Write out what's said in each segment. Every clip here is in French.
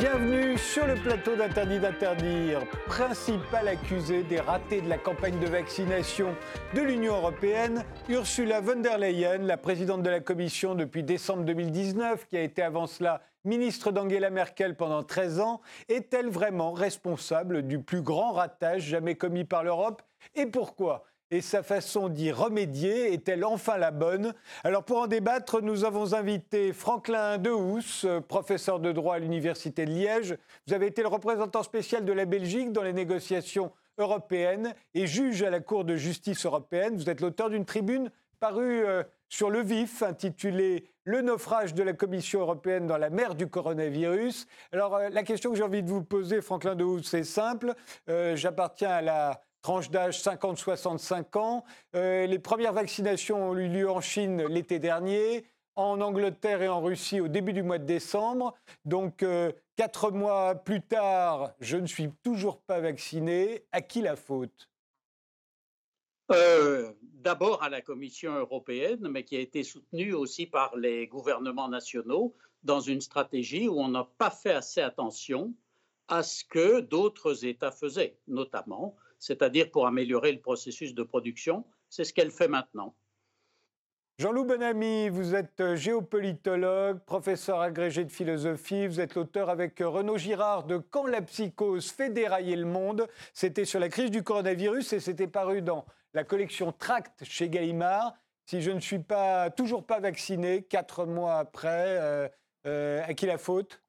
Bienvenue sur le plateau d'Interdit d'interdire, principal accusé des ratés de la campagne de vaccination de l'Union européenne, Ursula von der Leyen, la présidente de la Commission depuis décembre 2019, qui a été avant cela ministre d'Angela Merkel pendant 13 ans, est-elle vraiment responsable du plus grand ratage jamais commis par l'Europe? Et pourquoi? Et sa façon d'y remédier est-elle enfin la bonne? Alors pour en débattre, nous avons invité Franklin Dehousse, professeur de droit à l'Université de Liège. Vous avez été le représentant spécial de la Belgique dans les négociations européennes et juge à la Cour de justice européenne. Vous êtes l'auteur d'une tribune parue euh, sur le vif intitulée Le naufrage de la Commission européenne dans la mer du coronavirus. Alors euh, la question que j'ai envie de vous poser, Franklin Dehousse, c'est simple. Euh, j'appartiens à la tranche d'âge 50-65 ans. Euh, les premières vaccinations ont eu lieu en Chine l'été dernier, en Angleterre et en Russie au début du mois de décembre. Donc, euh, quatre mois plus tard, je ne suis toujours pas vacciné. À qui la faute? Euh, D'abord à la Commission européenne, mais qui a été soutenue aussi par les gouvernements nationaux dans une stratégie où on n'a pas fait assez attention à ce que d'autres États faisaient, notamment c'est-à-dire pour améliorer le processus de production. C'est ce qu'elle fait maintenant. Jean-Loup Bonamy, vous êtes euh, géopolitologue, professeur agrégé de philosophie. Vous êtes l'auteur avec euh, Renaud Girard de Quand la psychose fait dérailler le monde. C'était sur la crise du coronavirus et c'était paru dans la collection Tract chez Gallimard. Si je ne suis pas, toujours pas vacciné, quatre mois après, euh, à qui la faute?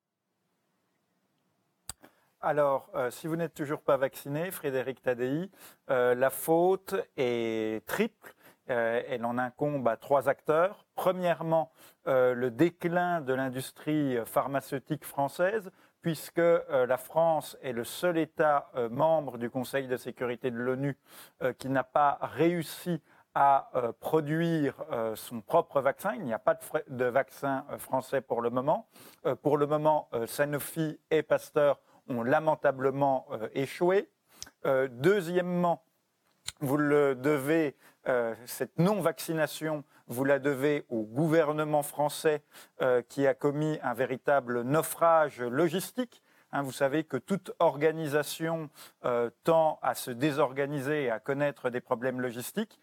Alors, euh, si vous n'êtes toujours pas vacciné, Frédéric Tadei, euh, la faute est triple. Euh, elle en incombe à trois acteurs. Premièrement, le déclin de l'industrie pharmaceutique française, puisque la France est le seul État membre du Conseil de sécurité de l'ONU qui n'a pas réussi à produire son propre vaccin. Il n'y a pas de vaccin français pour le moment. pour le moment, Sanofi et Pasteur ont lamentablement euh, échoué. Euh, deuxièmement, vous le devez, euh, cette non-vaccination, vous la devez au gouvernement français qui a commis un véritable naufrage logistique. Hein, vous savez que toute organisation tend à se désorganiser et à connaître des problèmes logistiques.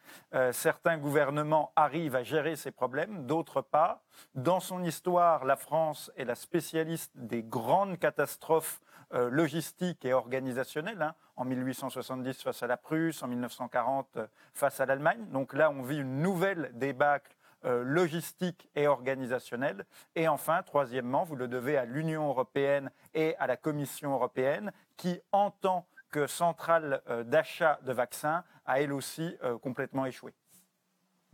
certains gouvernements arrivent à gérer ces problèmes, d'autres pas. Dans son histoire, la France est la spécialiste des grandes catastrophes euh, logistique et organisationnelle. Hein, en 1870 face à la Prusse, en 1940 euh, face à l'Allemagne. Donc là, on vit une nouvelle débâcle euh, logistique et organisationnelle. Et enfin, troisièmement, vous le devez à l'Union européenne et à la Commission européenne qui entend que centrale d'achat de vaccins a elle aussi complètement échoué.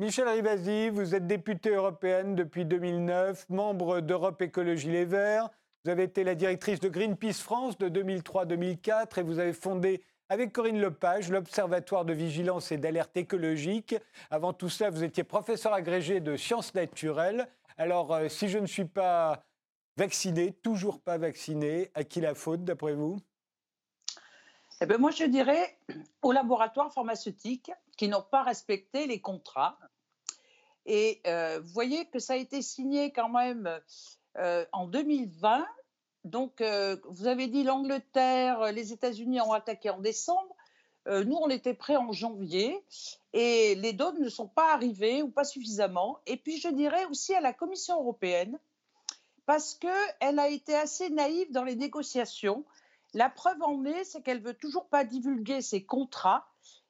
Michel Rivasi, vous êtes député européenne depuis 2009, membre d'Europe Écologie Les Verts. Vous avez été la directrice de Greenpeace France de 2003-2004 et vous avez fondé avec Corinne Lepage l'Observatoire de vigilance et d'alerte écologique. Avant tout ça, vous étiez professeur agrégé de sciences naturelles. Alors, euh, si je ne suis pas vacciné, toujours pas vacciné, à qui la faute d'après vous? Eh bien, moi, je dirais aux laboratoires pharmaceutiques qui n'ont pas respecté les contrats. Et euh, vous voyez que ça a été signé quand même euh, en 2020. Donc, euh, vous avez dit l'Angleterre, les États-Unis ont attaqué en décembre. Euh, nous, on était prêts en janvier et les doses ne sont pas arrivées ou pas suffisamment. Et puis, je dirais aussi à la Commission européenne, parce qu'elle a été assez naïve dans les négociations. La preuve en est, c'est qu'elle veut toujours pas divulguer ses contrats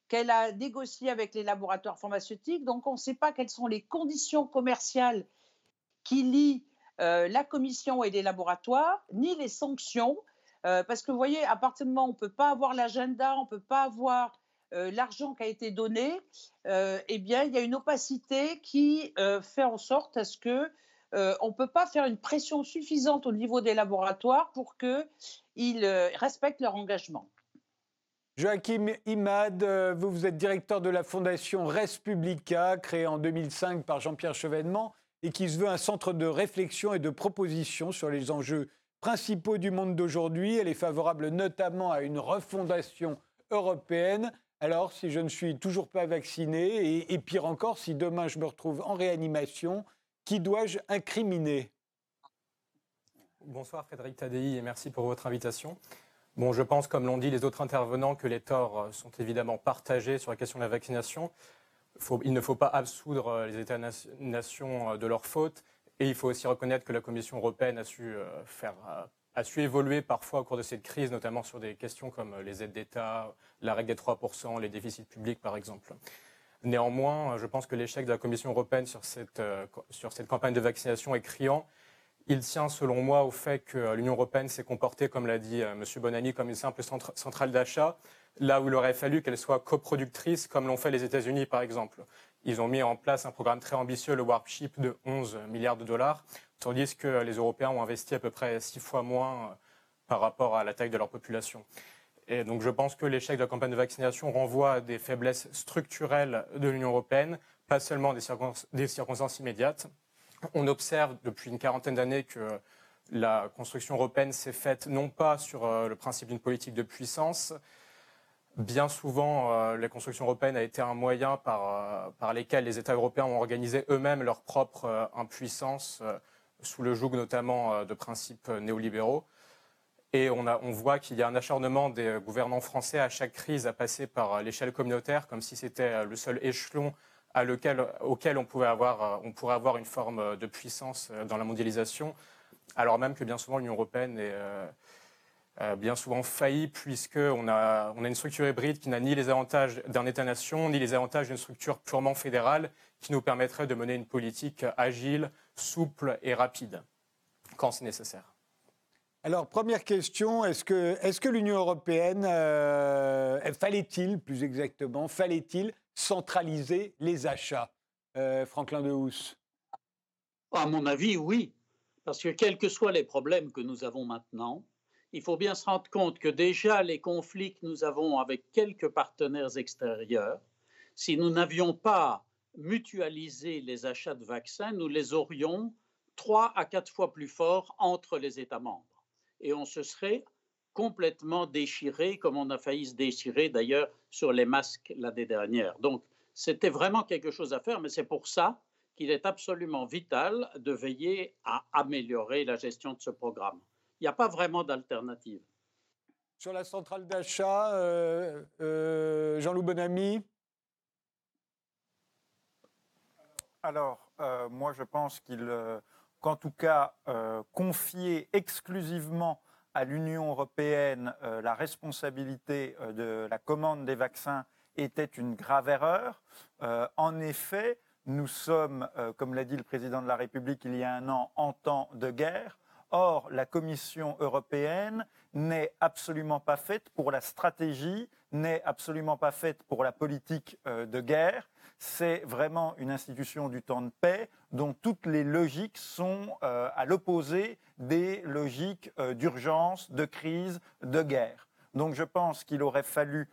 qu'elle a négociés avec les laboratoires pharmaceutiques. Donc, on ne sait pas quelles sont les conditions commerciales qui lient euh, la commission et les laboratoires, ni les sanctions. Euh, parce que vous voyez, à partir du moment où on ne peut pas avoir l'agenda, on ne peut pas avoir euh, l'argent qui a été donné, eh bien, il y a une opacité qui fait en sorte à ce que on ne peut pas faire une pression suffisante au niveau des laboratoires pour qu'ils respectent leur engagement. Joachim Imad, vous, vous êtes directeur de la fondation Res Publica, créée en 2005 par Jean-Pierre Chevènement et qui se veut un centre de réflexion et de proposition sur les enjeux principaux du monde d'aujourd'hui. Elle est favorable notamment à une refondation européenne. Alors, si je ne suis toujours pas vacciné, et, pire encore, si demain je me retrouve en réanimation, qui dois-je incriminer? Bonsoir Frédéric Tadei et merci pour votre invitation. Bon, je pense, comme l'ont dit les autres intervenants, que les torts sont évidemment partagés sur la question de la vaccination. Il ne faut pas absoudre les États-nations de leurs fautes et il faut aussi reconnaître que la Commission européenne a su faire a su évoluer parfois au cours de cette crise, notamment sur des questions comme les aides d'État, la règle des 3%, les déficits publics par exemple. Néanmoins, je pense que l'échec de la Commission européenne sur cette, euh, sur cette campagne de vaccination est criant. Il tient, selon moi, au fait que l'Union européenne s'est comportée, comme l'a dit euh, M. Bonani, comme une simple centrale d'achat, là où il aurait fallu qu'elle soit coproductrice, comme l'ont fait les États-Unis, par exemple. Ils ont mis en place un programme très ambitieux, le Warp Ship, de 11 milliards de dollars, tandis que les Européens ont investi à peu près six fois moins euh, par rapport à la taille de leur population. Et donc je pense que l'échec de la campagne de vaccination renvoie à des faiblesses structurelles de l'Union européenne, pas seulement des, des, circonstances immédiates. On observe depuis une quarantaine d'années que la construction européenne s'est faite non pas sur euh, le principe d'une politique de puissance, Bien souvent, euh, la construction européenne a été un moyen par, euh, lesquels les États européens ont organisé eux-mêmes leur propre euh, impuissance, sous le joug notamment de principes néolibéraux. Et on, voit qu'il y a un acharnement des gouvernants français à chaque crise à passer par l'échelle communautaire, comme si c'était le seul échelon auquel on, pouvait on pourrait avoir une forme de puissance dans la mondialisation, alors même que bien souvent l'Union européenne est euh, bien souvent failli puisqu'on a, on a une structure hybride qui n'a ni les avantages d'un État-nation, ni les avantages d'une structure purement fédérale qui nous permettrait de mener une politique agile, souple et rapide quand c'est nécessaire. Alors, première question, est-ce que, est que l'Union européenne, euh, fallait-il, plus exactement, fallait-il centraliser les achats euh, Franklin de Housse À mon avis, oui. Parce que quels que soient les problèmes que nous avons maintenant, il faut bien se rendre compte que déjà les conflits que nous avons avec quelques partenaires extérieurs, si nous n'avions pas mutualisé les achats de vaccins, nous les aurions trois à quatre fois plus forts entre les États membres. Et on se serait complètement déchiré, comme on a failli se déchirer d'ailleurs sur les masques l'année dernière. Donc, c'était vraiment quelque chose à faire, mais c'est pour ça qu'il est absolument vital de veiller à améliorer la gestion de ce programme n'y a pas vraiment d'alternative. Sur la centrale d'achat, euh, euh, Jean-Loup Bonamy? Alors, euh, moi, je pense qu'il, qu'en tout cas, confier exclusivement à l'Union européenne la responsabilité de la commande des vaccins était une grave erreur. en effet, nous sommes, comme l'a dit le président de la République il y a un an, en temps de guerre. Or, la Commission européenne n'est absolument pas faite pour la stratégie, n'est absolument pas faite pour la politique euh, de guerre. C'est vraiment une institution du temps de paix dont toutes les logiques sont euh, à l'opposé des logiques euh, d'urgence, de crise, de guerre. Donc je pense qu'il aurait fallu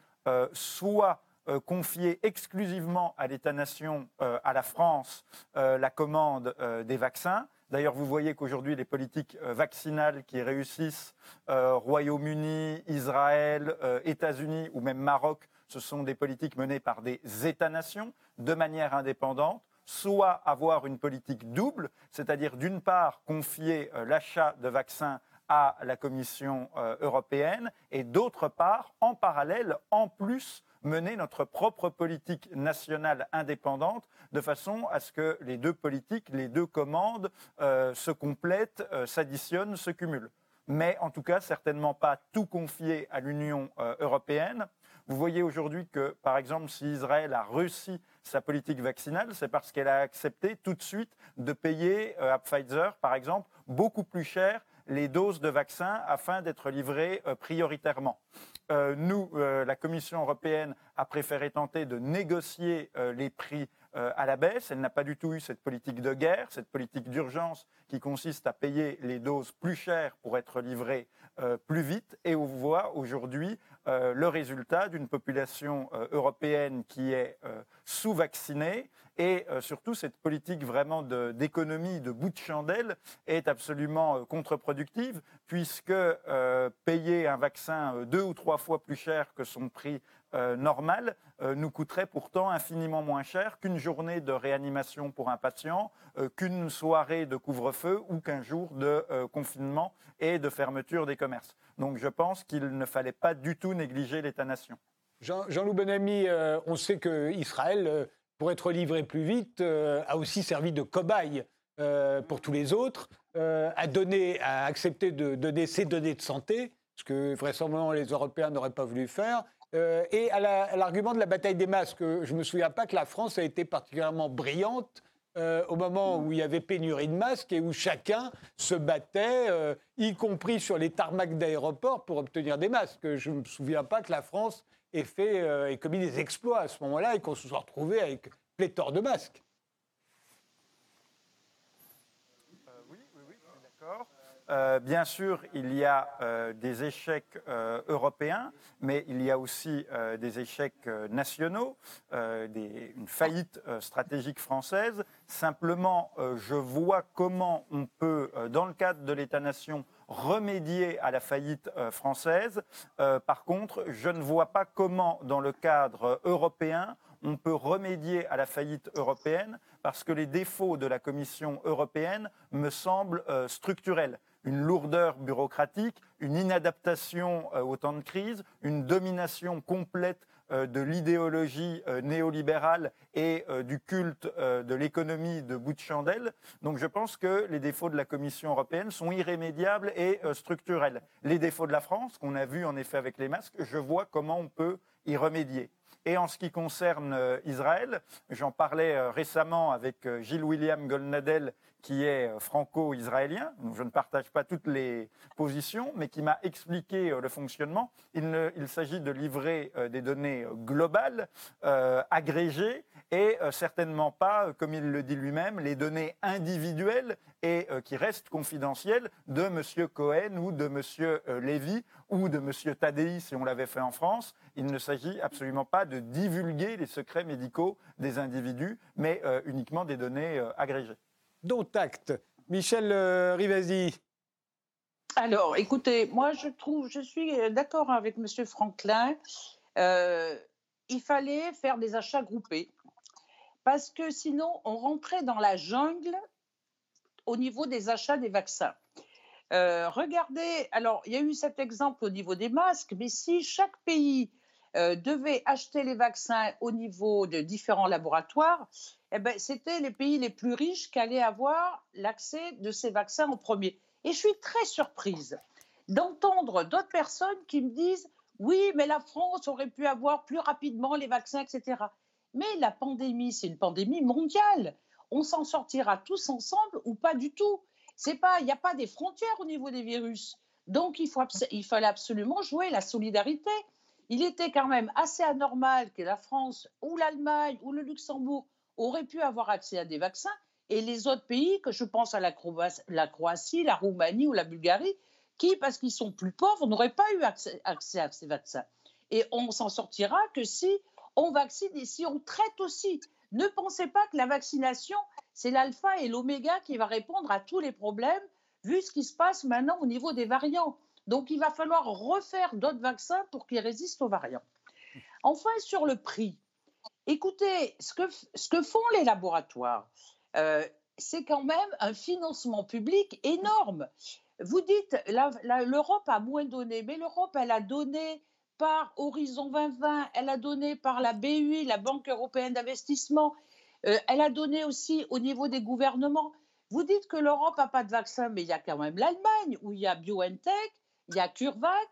soit confier exclusivement à l'État-nation, à la France, la commande des vaccins, D'ailleurs, vous voyez qu'aujourd'hui, les politiques euh, vaccinales qui réussissent, euh, Royaume-Uni, Israël, euh, États-Unis ou même Maroc, ce sont des politiques menées par des États-nations de manière indépendante, soit avoir une politique double, c'est-à-dire d'une part confier l'achat de vaccins à la Commission européenne et d'autre part, en parallèle, en plus, mener notre propre politique nationale indépendante de façon à ce que les deux politiques, les deux commandes euh, se complètent, euh, s'additionnent, se cumulent. Mais en tout cas, certainement pas tout confier à l'Union euh, européenne. Vous voyez aujourd'hui que, par exemple, si Israël a réussi sa politique vaccinale, c'est parce qu'elle a accepté tout de suite de payer à Pfizer, par exemple, beaucoup plus cher les doses de vaccins afin d'être livrées euh, prioritairement. Euh, nous, euh, la Commission européenne a préféré tenter de négocier les prix à la baisse. Elle n'a pas du tout eu cette politique de guerre, cette politique d'urgence qui consiste à payer les doses plus chères pour être livrées plus vite. Et on voit aujourd'hui le résultat d'une population européenne qui est sous-vaccinée et euh, surtout, cette politique vraiment d'économie de, bout de chandelle est absolument euh, contre-productive, puisque euh, payer un vaccin deux ou trois fois plus cher que son prix normale nous coûterait pourtant infiniment moins cher qu'une journée de réanimation pour un patient, qu'une soirée de couvre-feu ou qu'un jour de confinement et de fermeture des commerces. Donc je pense qu'il ne fallait pas du tout négliger l'État-nation. Jean-Loup Benami, on sait qu'Israël, pour être livré plus vite, a aussi servi de cobaye pour tous les autres, a, donné, a accepté de donner ses données de santé ce que vraisemblablement les Européens n'auraient pas voulu faire. Euh, et à l'argument de la bataille des masques, je ne me souviens pas que la France a été particulièrement brillante euh, au moment où il y avait pénurie de masques et où chacun se battait, euh, y compris sur les tarmacs d'aéroports, pour obtenir des masques. Je ne me souviens pas que la France ait, fait, ait commis des exploits à ce moment-là et qu'on se soit retrouvé avec pléthore de masques. Euh, bien sûr, il y a euh, des échecs euh, européens, mais il y a aussi des échecs nationaux, une faillite stratégique française. Simplement, je vois comment on peut, dans le cadre de l'État-nation, remédier à la faillite française. par contre, je ne vois pas comment, dans le cadre européen, on peut remédier à la faillite européenne parce que les défauts de la Commission européenne me semblent structurels une lourdeur bureaucratique, une inadaptation euh, au temps de crise, une domination complète euh, de l'idéologie euh, néolibérale et du culte de l'économie de bout de chandelle. Donc je pense que les défauts de la Commission européenne sont irrémédiables et structurels. Les défauts de la France, qu'on a vu en effet avec les masques, je vois comment on peut y remédier. Et en ce qui concerne Israël, j'en parlais récemment avec Gilles William Golnadel, qui est euh, franco-israélien, je ne partage pas toutes les positions, mais qui m'a expliqué euh, le fonctionnement. Il, s'agit de livrer euh, des données globales, agrégées, et certainement pas, comme il le dit lui-même, les données individuelles et qui restent confidentielles de M. Cohen ou de M. Lévy ou de M. Tadei, si on l'avait fait en France. Il ne s'agit absolument pas de divulguer les secrets médicaux des individus, mais uniquement des données agrégées dont acte. Michel euh, Rivasi. Alors, écoutez, moi je trouve, je suis euh, d'accord avec M. Franklin. Euh, il fallait faire des achats groupés parce que sinon on rentrait dans la jungle au niveau des achats des vaccins. regardez, alors il y a eu cet exemple au niveau des masques, mais si chaque pays devait acheter les vaccins au niveau de différents laboratoires, eh ben, c'était les pays les plus riches qui allaient avoir l'accès de ces vaccins en premier. Et je suis très surprise d'entendre d'autres personnes qui me disent oui, mais la France aurait pu avoir plus rapidement les vaccins, etc. Mais la pandémie, c'est une pandémie mondiale. On s'en sortira tous ensemble ou pas du tout. C'est pas, il n'y a pas des frontières au niveau des virus. Donc il, faut, il fallait absolument jouer la solidarité. Il était quand même assez anormal que la France ou l'Allemagne ou le Luxembourg auraient pu avoir accès à des vaccins et les autres pays, que je pense à la, Croatie, la Roumanie ou la Bulgarie, qui, parce qu'ils sont plus pauvres, n'auraient pas eu accès, à ces vaccins. Et on s'en sortira que si on vaccine et si on traite aussi. Ne pensez pas que la vaccination, c'est l'alpha et l'oméga qui va répondre à tous les problèmes, vu ce qui se passe maintenant au niveau des variants. Donc il va falloir refaire d'autres vaccins pour qu'ils résistent aux variants. Enfin, sur le prix, Écoutez, ce que, ce que font les laboratoires, euh, c'est quand même un financement public énorme. Vous dites, l'Europe a moins donné, mais l'Europe, elle a donné par Horizon 2020, elle a donné par la BUI, la Banque européenne d'investissement, euh, elle a donné aussi au niveau des gouvernements. Vous dites que l'Europe n'a pas de vaccin, mais il y a quand même l'Allemagne, où il y a BioNTech, il y a CureVac.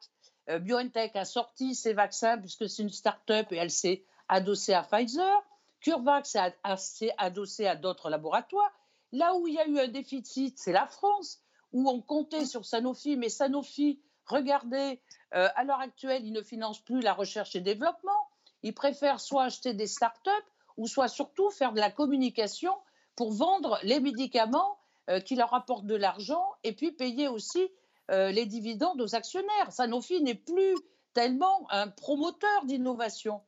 Euh, BioNTech a sorti ses vaccins puisque c'est une start-up et elle s'est adossé à Pfizer, CureVac s'est adossé à d'autres laboratoires. Là où il y a eu un déficit, c'est la France, où on comptait sur Sanofi, mais Sanofi, regardez, euh, à l'heure actuelle, ils ne financent plus la recherche et développement. Ils préfèrent soit acheter des start-up ou soit surtout faire de la communication pour vendre les médicaments euh, qui leur apportent de l'argent et puis payer aussi euh, les dividendes aux actionnaires. Sanofi n'est plus tellement un promoteur d'innovation.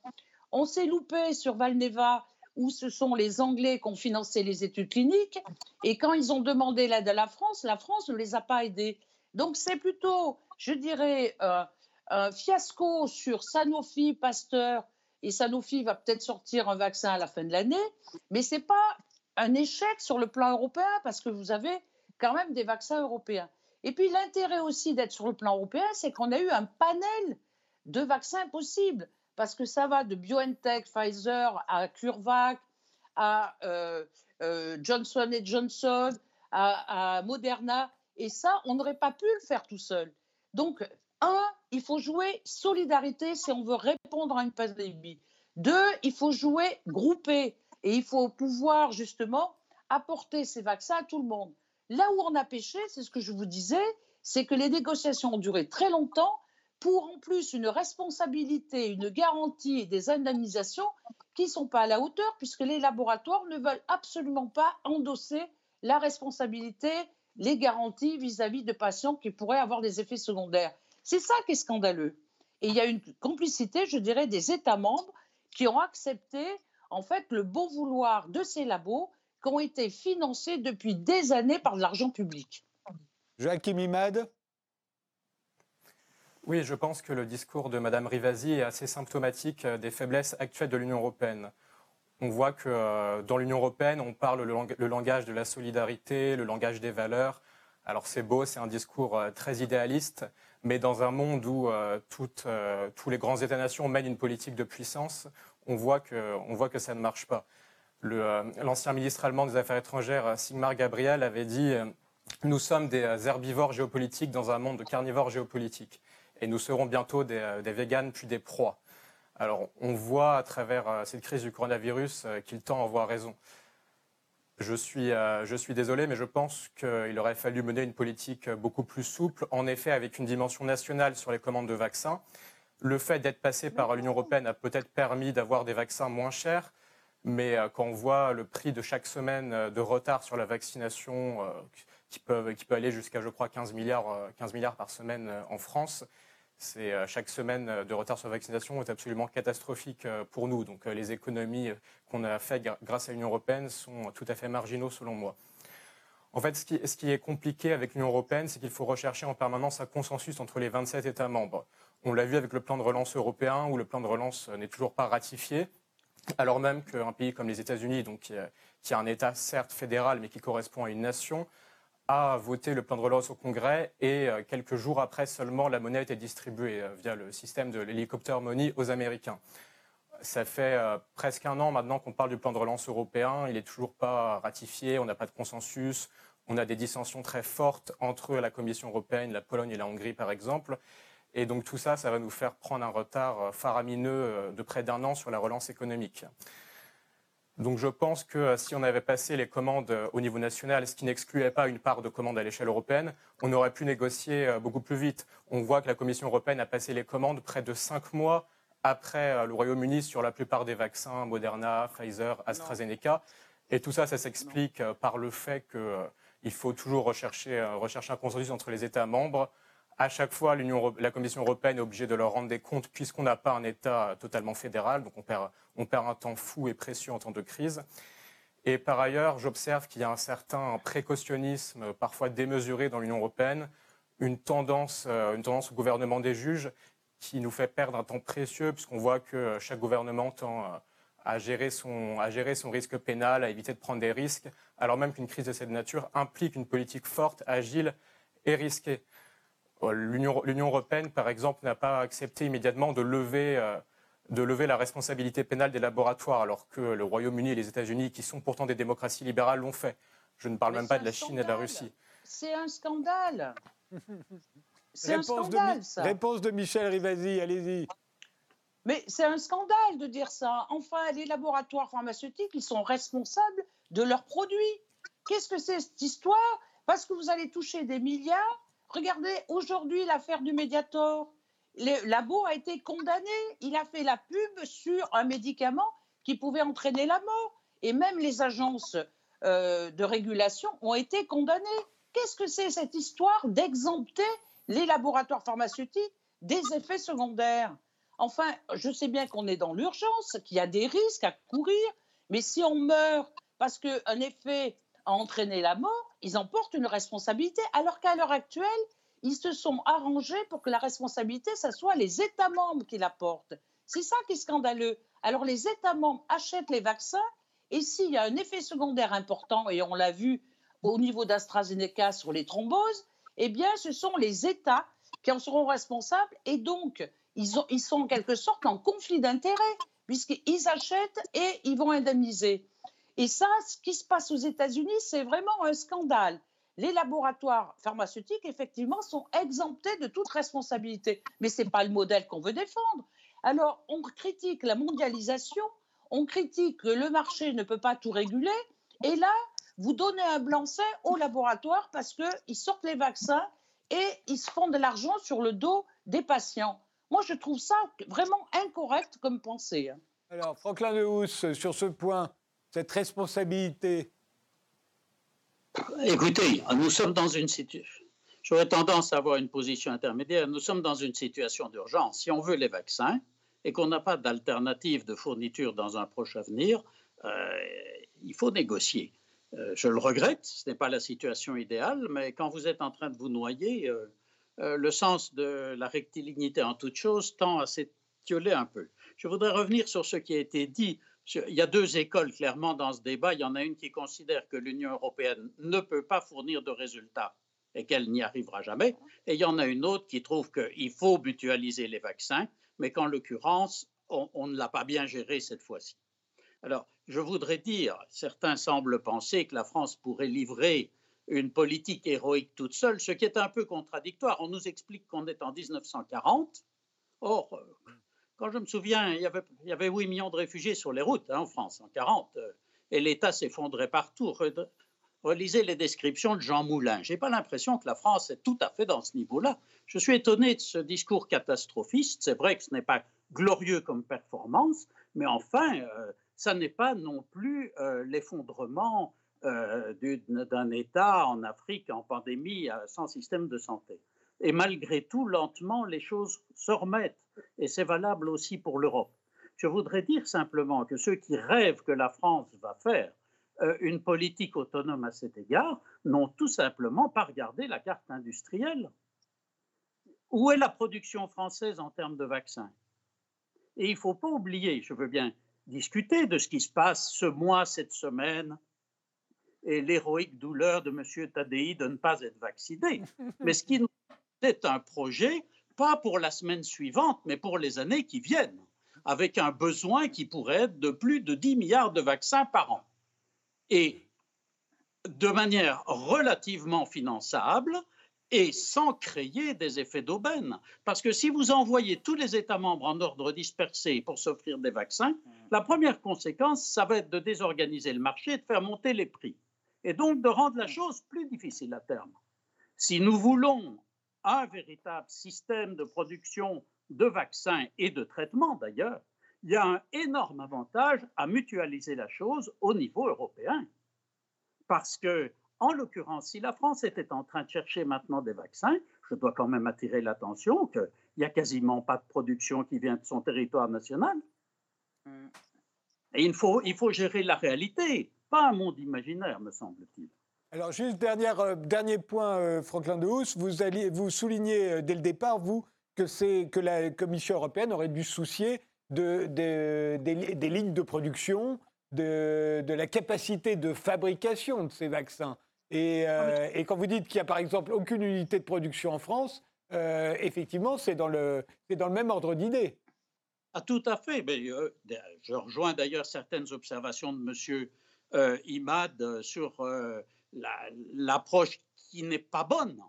On s'est loupé sur Valneva, où ce sont les Anglais qui ont financé les études cliniques. Et quand ils ont demandé l'aide à la France, la France ne les a pas aidés. Donc c'est plutôt, je dirais, euh, un fiasco sur Sanofi, Pasteur, et Sanofi va peut-être sortir un vaccin à la fin de l'année, mais ce n'est pas un échec sur le plan européen parce que vous avez quand même des vaccins européens. Et puis l'intérêt aussi d'être sur le plan européen, c'est qu'on a eu un panel de vaccins possibles parce que ça va de BioNTech, Pfizer à CureVac, à euh, euh, Johnson Johnson, à, à, Moderna. Et ça, on n'aurait pas pu le faire tout seul. Donc, un, il faut jouer solidarité si on veut répondre à une pandémie. Deux, il faut jouer groupé et il faut pouvoir justement apporter ces vaccins à tout le monde. Là où on a pêché, c'est ce que je vous disais, c'est que les négociations ont duré très longtemps pour en plus une responsabilité, une garantie et des indemnisations qui ne sont pas à la hauteur puisque les laboratoires ne veulent absolument pas endosser la responsabilité, les garanties vis-à-vis de patients qui pourraient avoir des effets secondaires. C'est ça qui est scandaleux. Et il y a une complicité, je dirais, des États membres qui ont accepté en fait le bon vouloir de ces labos qui ont été financés depuis des années par de l'argent public. Joachim Imad Oui, je pense que le discours de Mme Rivasi est assez symptomatique euh, des faiblesses actuelles de l'Union européenne. On voit que euh, dans l'Union européenne, on parle le, langage de la solidarité, le langage des valeurs. Alors c'est beau, c'est un discours euh, très idéaliste, mais dans un monde où toutes, tous les grands États-nations mènent une politique de puissance, on voit que, on voit que ça ne marche pas. Euh, l'ancien ministre allemand des Affaires étrangères, euh, Sigmar Gabriel, avait dit euh, Nous sommes des herbivores géopolitiques dans un monde de carnivores géopolitiques. Et nous serons bientôt des, véganes puis des proies. Alors, on voit à travers cette crise du coronavirus qu'il tend à avoir raison. Je suis, je suis, désolé, mais je pense qu'il aurait fallu mener une politique beaucoup plus souple, en effet avec une dimension nationale sur les commandes de vaccins. Le fait d'être passé par l'Union européenne a peut-être permis d'avoir des vaccins moins chers, mais euh, quand on voit le prix de chaque semaine euh, de retard sur la vaccination, euh, qui, peut, aller jusqu'à, je crois, 15 milliards, 15 milliards par semaine en France, c'est chaque semaine de retard sur la vaccination est absolument catastrophique pour nous. Donc les économies qu'on a faites grâce à l'Union européenne sont tout à fait marginaux selon moi. En fait, ce qui est compliqué avec l'Union européenne, c'est qu'il faut rechercher en permanence un consensus entre les 27 États membres. On l'a vu avec le plan de relance européen, où le plan de relance n'est toujours pas ratifié alors même qu'un pays comme les États-Unis, donc qui, qui, a un État certes fédéral, mais qui correspond à une nation, a voté le plan de relance au Congrès et euh, quelques jours après seulement, la monnaie a été distribuée euh, via le système de l'hélicoptère money aux Américains. Ça fait euh, presque un an maintenant qu'on parle du plan de relance européen. Il n'est toujours pas ratifié, on n'a pas de consensus, on a des dissensions très fortes entre la Commission européenne, la Pologne et la Hongrie par exemple. Et donc tout ça, ça va nous faire prendre un retard euh, faramineux euh, de près d'un an sur la relance économique. Donc je pense que euh, si on avait passé les commandes au niveau national, ce qui n'excluait pas une part de commandes à l'échelle européenne, on aurait pu négocier beaucoup plus vite. On voit que la Commission européenne a passé les commandes près de cinq mois après le Royaume-Uni sur la plupart des vaccins, Moderna, Pfizer, AstraZeneca. Et tout ça, ça s'explique par le fait qu'il faut toujours rechercher, rechercher un consensus entre les États membres à chaque fois, la Commission européenne est obligée de leur rendre des comptes puisqu'on n'a pas un État totalement fédéral, donc on perd, un temps fou et précieux en temps de crise. Et par ailleurs, j'observe qu'il y a un certain précautionnisme, parfois démesuré dans l'Union européenne, une tendance, euh, au gouvernement des juges qui nous fait perdre un temps précieux puisqu'on voit que chaque gouvernement tend euh, à gérer son risque pénal, à éviter de prendre des risques, alors même qu'une crise de cette nature implique une politique forte, agile et risquée. Euh, L'Union européenne, par exemple, n'a pas accepté immédiatement de lever, euh, de lever la responsabilité pénale des laboratoires, alors que le Royaume-Uni et les États-Unis, qui sont pourtant des démocraties libérales, l'ont fait. Je ne parle même pas de la Chine et de la Russie. C'est un scandale. C'est un scandale, ça. Réponse de Michel Rivasi, allez-y. Mais c'est un scandale de dire ça. Enfin, les laboratoires pharmaceutiques, ils sont responsables de leurs produits. Qu'est-ce que c'est cette histoire? Parce que vous allez toucher des milliards Regardez aujourd'hui l'affaire du Mediator. Le labo a été condamné. Il a fait la pub sur un médicament qui pouvait entraîner la mort. Et même les agences euh, de régulation ont été condamnées. Qu'est-ce que c'est cette histoire d'exempter les laboratoires pharmaceutiques des effets secondaires? Enfin, je sais bien qu'on est dans l'urgence, qu'il y a des risques à courir, mais si on meurt parce qu'un effet a entraîné la mort, ils en portent une responsabilité, alors qu'à l'heure actuelle, ils se sont arrangés pour que la responsabilité, ça soit les États membres qui la portent. C'est ça qui est scandaleux. Alors les États membres achètent les vaccins et s'il y a un effet secondaire important, et on l'a vu au niveau d'AstraZeneca sur les thromboses, eh bien ce sont les États qui en seront responsables et donc ils, ils sont en quelque sorte en conflit d'intérêts puisqu'ils achètent et ils vont indemniser. Et ça, ce qui se passe aux États-Unis, c'est vraiment un scandale. Les laboratoires pharmaceutiques, effectivement, sont exemptés de toute responsabilité. Mais ce n'est pas le modèle qu'on veut défendre. Alors, on critique la mondialisation, on critique que le marché ne peut pas tout réguler, et là, vous donnez un blanc-seing aux laboratoires parce qu'ils sortent les vaccins et ils se font de l'argent sur le dos des patients. Moi, je trouve ça vraiment incorrect comme pensée. Hein. Alors, Franklin Lehousse, sur ce point, cette responsabilité Écoutez, nous sommes dans une situation. J'aurais tendance à avoir une position intermédiaire. Nous sommes dans une situation d'urgence. Si on veut les vaccins et qu'on n'a pas d'alternative de fourniture dans un proche avenir, euh, il faut négocier. Euh, je le regrette, ce n'est pas la situation idéale, mais quand vous êtes en train de vous noyer, euh, le sens de la rectilignité en toute chose tend à s'étioler un peu. Je voudrais revenir sur ce qui a été dit il y a deux écoles clairement dans ce débat. Il y en a une qui considère que l'Union européenne ne peut pas fournir de résultats et qu'elle n'y arrivera jamais. Et il y en a une autre qui trouve qu'il faut mutualiser les vaccins, mais qu'en l'occurrence, on, ne l'a pas bien géré cette fois-ci. Alors, je voudrais dire, certains semblent penser que la France pourrait livrer une politique héroïque toute seule, ce qui est un peu contradictoire. On nous explique qu'on est en 1940. Or, quand je me souviens, il y avait, il y avait 8 millions de réfugiés sur les routes hein, en France en 40, euh, et l'État s'effondrait partout. Relisez les descriptions de Jean Moulin. Je n'ai pas l'impression que la France est tout à fait dans ce niveau-là. Je suis étonné de ce discours catastrophiste. C'est vrai que ce n'est pas glorieux comme performance, mais enfin, euh, ça n'est pas non plus euh, l'effondrement d'un État en Afrique en pandémie sans système de santé. Et malgré tout, lentement, les choses se remettent. Et c'est valable aussi pour l'Europe. Je voudrais dire simplement que ceux qui rêvent que la France va faire euh, une politique autonome à cet égard n'ont tout simplement pas regardé la carte industrielle. Où est la production française en termes de vaccins? Et il ne faut pas oublier, je veux bien discuter de ce qui se passe ce mois, cette semaine, et l'héroïque douleur de M. Tadei de ne pas être vacciné. Mais ce qui nous c'est un projet, pas pour la semaine suivante, mais pour les années qui viennent, avec un besoin qui pourrait être de plus de 10 milliards de vaccins par an. Et de manière relativement finançable et sans créer des effets d'aubaine. Parce que si vous envoyez tous les États membres en ordre dispersé pour s'offrir des vaccins, la première conséquence, ça va être de désorganiser le marché et de faire monter les prix. Et donc de rendre la chose plus difficile à terme. Si nous voulons un véritable système de production de vaccins et de traitements d'ailleurs, il y a un énorme avantage à mutualiser la chose au niveau européen. Parce que, en l'occurrence, si la France était en train de chercher maintenant des vaccins, je dois quand même attirer l'attention qu'il n'y a quasiment pas de production qui vient de son territoire national. Mm. Et il faut, il faut gérer la réalité, pas un monde imaginaire, me semble-t-il. Alors, juste dernière, euh, dernier point, euh, Franklin de Housse, vous, alliez, vous soulignez euh, dès le départ, vous, que, c'est, que la Commission européenne aurait dû soucier de, des, lignes de production, de, de, la capacité de fabrication de ces vaccins. Et, et quand vous dites qu'il n'y a par exemple aucune unité de production en France, effectivement, c'est dans, le, c'est dans le même ordre d'idée. Ah, tout à fait. Mais, je rejoins d'ailleurs certaines observations de M. Imad sur l'approche qui n'est pas bonne.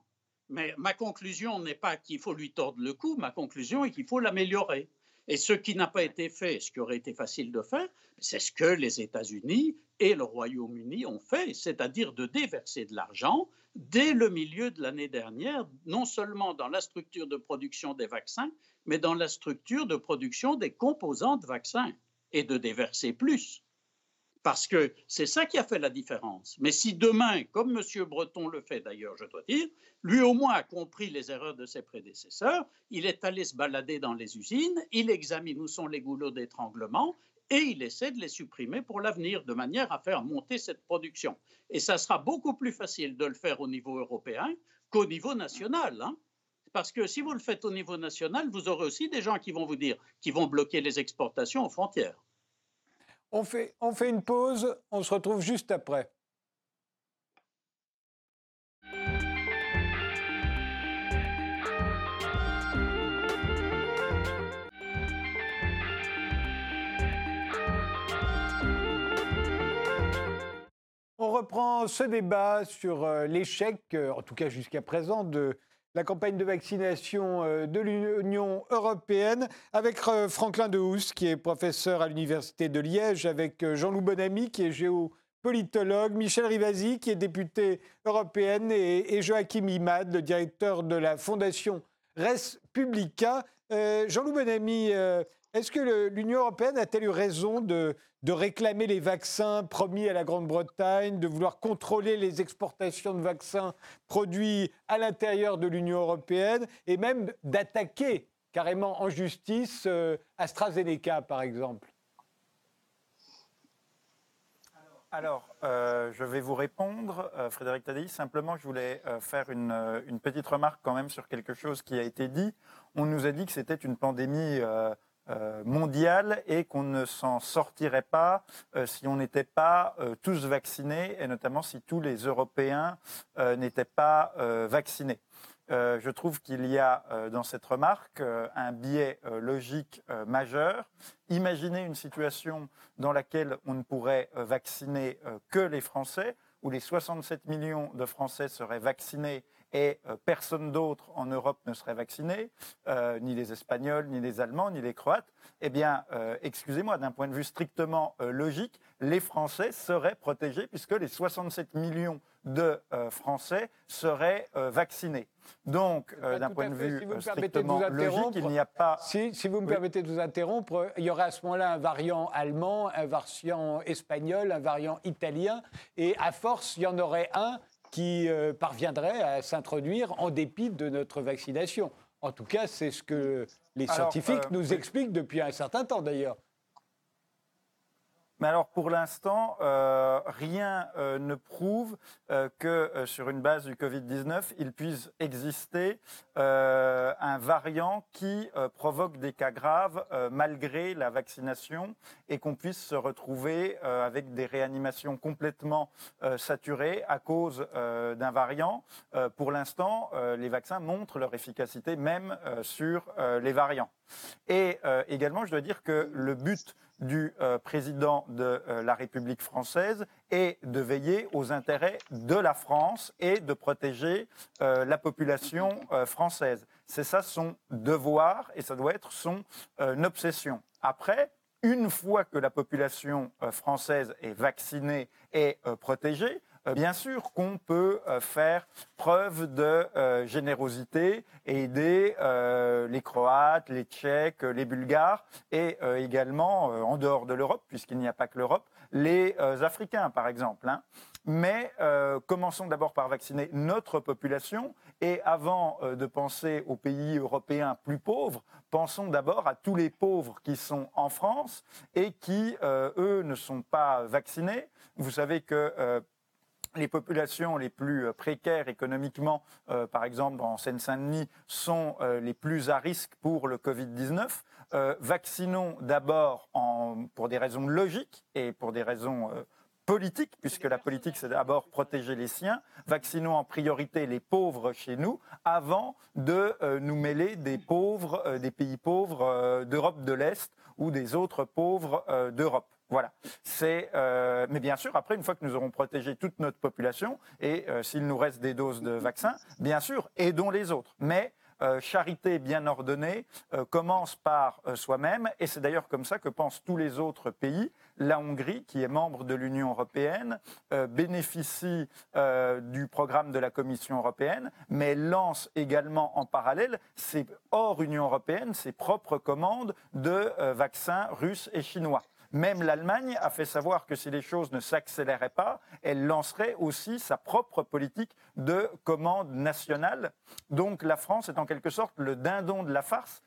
Mais ma conclusion n'est pas qu'il faut lui tordre le cou, ma conclusion est qu'il faut l'améliorer. Et ce qui n'a pas été fait, ce qui aurait été facile de faire, c'est ce que les États-Unis et le Royaume-Uni ont fait, c'est-à-dire de déverser de l'argent dès le milieu de l'année dernière, non seulement dans la structure de production des vaccins, mais dans la structure de production des composants de vaccins, et de déverser plus. Parce que c'est ça qui a fait la différence. Mais si demain, comme M. Breton le fait d'ailleurs, je dois dire, lui au moins a compris les erreurs de ses prédécesseurs, il est allé se balader dans les usines, il examine où sont les goulots d'étranglement et il essaie de les supprimer pour l'avenir, de manière à faire monter cette production. Et ça sera beaucoup plus facile de le faire au niveau européen qu'au niveau national. Hein. Parce que si vous le faites au niveau national, vous aurez aussi des gens qui vont vous dire, qui vont bloquer les exportations aux frontières. On fait, on fait une pause, on se retrouve juste après. On reprend ce débat sur euh, l'échec, euh, en tout cas jusqu'à présent, de la campagne de vaccination euh, de l'Union européenne avec Franklin Dehousse, qui est professeur à l'Université de Liège, avec Jean-Loup Bonamy, qui est géopolitologue, Michel Rivasi, qui est député européenne, et, Joachim Imad, le directeur de la Fondation Res Publica. Jean-Loup Bonamy, est-ce que l'Union européenne a-t-elle eu raison de, réclamer les vaccins promis à la Grande-Bretagne, de vouloir contrôler les exportations de vaccins produits à l'intérieur de l'Union européenne et même d'attaquer carrément en justice euh, AstraZeneca, par exemple? Alors, euh, je vais vous répondre, euh, Frédéric Tadei. Simplement, je voulais faire une, petite remarque quand même sur quelque chose qui a été dit. On nous a dit que c'était une pandémie mondiale et qu'on ne s'en sortirait pas euh, si on n'était pas euh, tous vaccinés et notamment si tous les Européens n'étaient pas vaccinés. je trouve qu'il y a dans cette remarque un biais logique majeur. Imaginez une situation dans laquelle on ne pourrait vacciner que les Français, où les 67 millions de Français seraient vaccinés et euh, personne d'autre en Europe ne serait vacciné, euh, ni les Espagnols, ni les Allemands, ni les Croates, eh bien, euh, excusez-moi, d'un point de vue strictement logique, les Français seraient protégés puisque les 67 millions de Français seraient vaccinés. Donc, d'un point de vue strictement logique, il n'y a pas. Si, si vous me permettez de vous interrompre, il y aurait à ce moment-là un variant allemand, un variant espagnol, un variant italien, et à force, il y en aurait un qui euh, parviendrait à s'introduire en dépit de notre vaccination. En tout cas, c'est ce que les scientifiques euh, nous expliquent depuis un certain temps d'ailleurs. Mais alors pour l'instant, euh, rien euh, ne prouve euh, que sur une base du Covid-19, il puisse exister un variant qui provoque des cas graves malgré la vaccination et qu'on puisse se retrouver avec des réanimations complètement saturées à cause d'un variant. pour l'instant, les vaccins montrent leur efficacité même sur les variants. Et également, je dois dire que le but du euh, président de euh, la République française est de veiller aux intérêts de la France et de protéger euh, la population française. C'est ça son devoir et ça doit être son obsession. Après, une fois que la population française est vaccinée et protégée, bien sûr qu'on peut euh, faire preuve de euh, générosité et aider les Croates, les Tchèques, les Bulgares et également, en dehors de l'Europe, puisqu'il n'y a pas que l'Europe, les Africains, par exemple. Hein. Mais commençons d'abord par vacciner notre population et avant de penser aux pays européens plus pauvres, pensons d'abord à tous les pauvres qui sont en France et qui, eux, ne sont pas vaccinés. Vous savez que les populations les plus euh, précaires économiquement, euh, par exemple en Seine-Saint-Denis, sont euh, les plus à risque pour le Covid-19. vaccinons d'abord pour des raisons logiques et pour des raisons politiques, puisque la politique c'est d'abord protéger les siens. Vaccinons en priorité les pauvres chez nous avant de nous mêler des pauvres, des pays pauvres d'Europe de l'Est ou des autres pauvres d'Europe. Voilà. Euh, mais bien sûr, après, une fois que nous aurons protégé toute notre population, et euh, s'il nous reste des doses de vaccins, bien sûr, aidons les autres. Mais euh, charité bien ordonnée commence par soi-même, et c'est d'ailleurs comme ça que pensent tous les autres pays. La Hongrie, qui est membre de l'Union européenne, bénéficie du programme de la Commission européenne, mais lance également en parallèle, hors Union européenne, ses propres commandes de vaccins russes et chinois. Même l'Allemagne a fait savoir que si les choses ne s'accéléraient pas, elle lancerait aussi sa propre politique de commande nationale. Donc la France est en quelque sorte le dindon de la farce.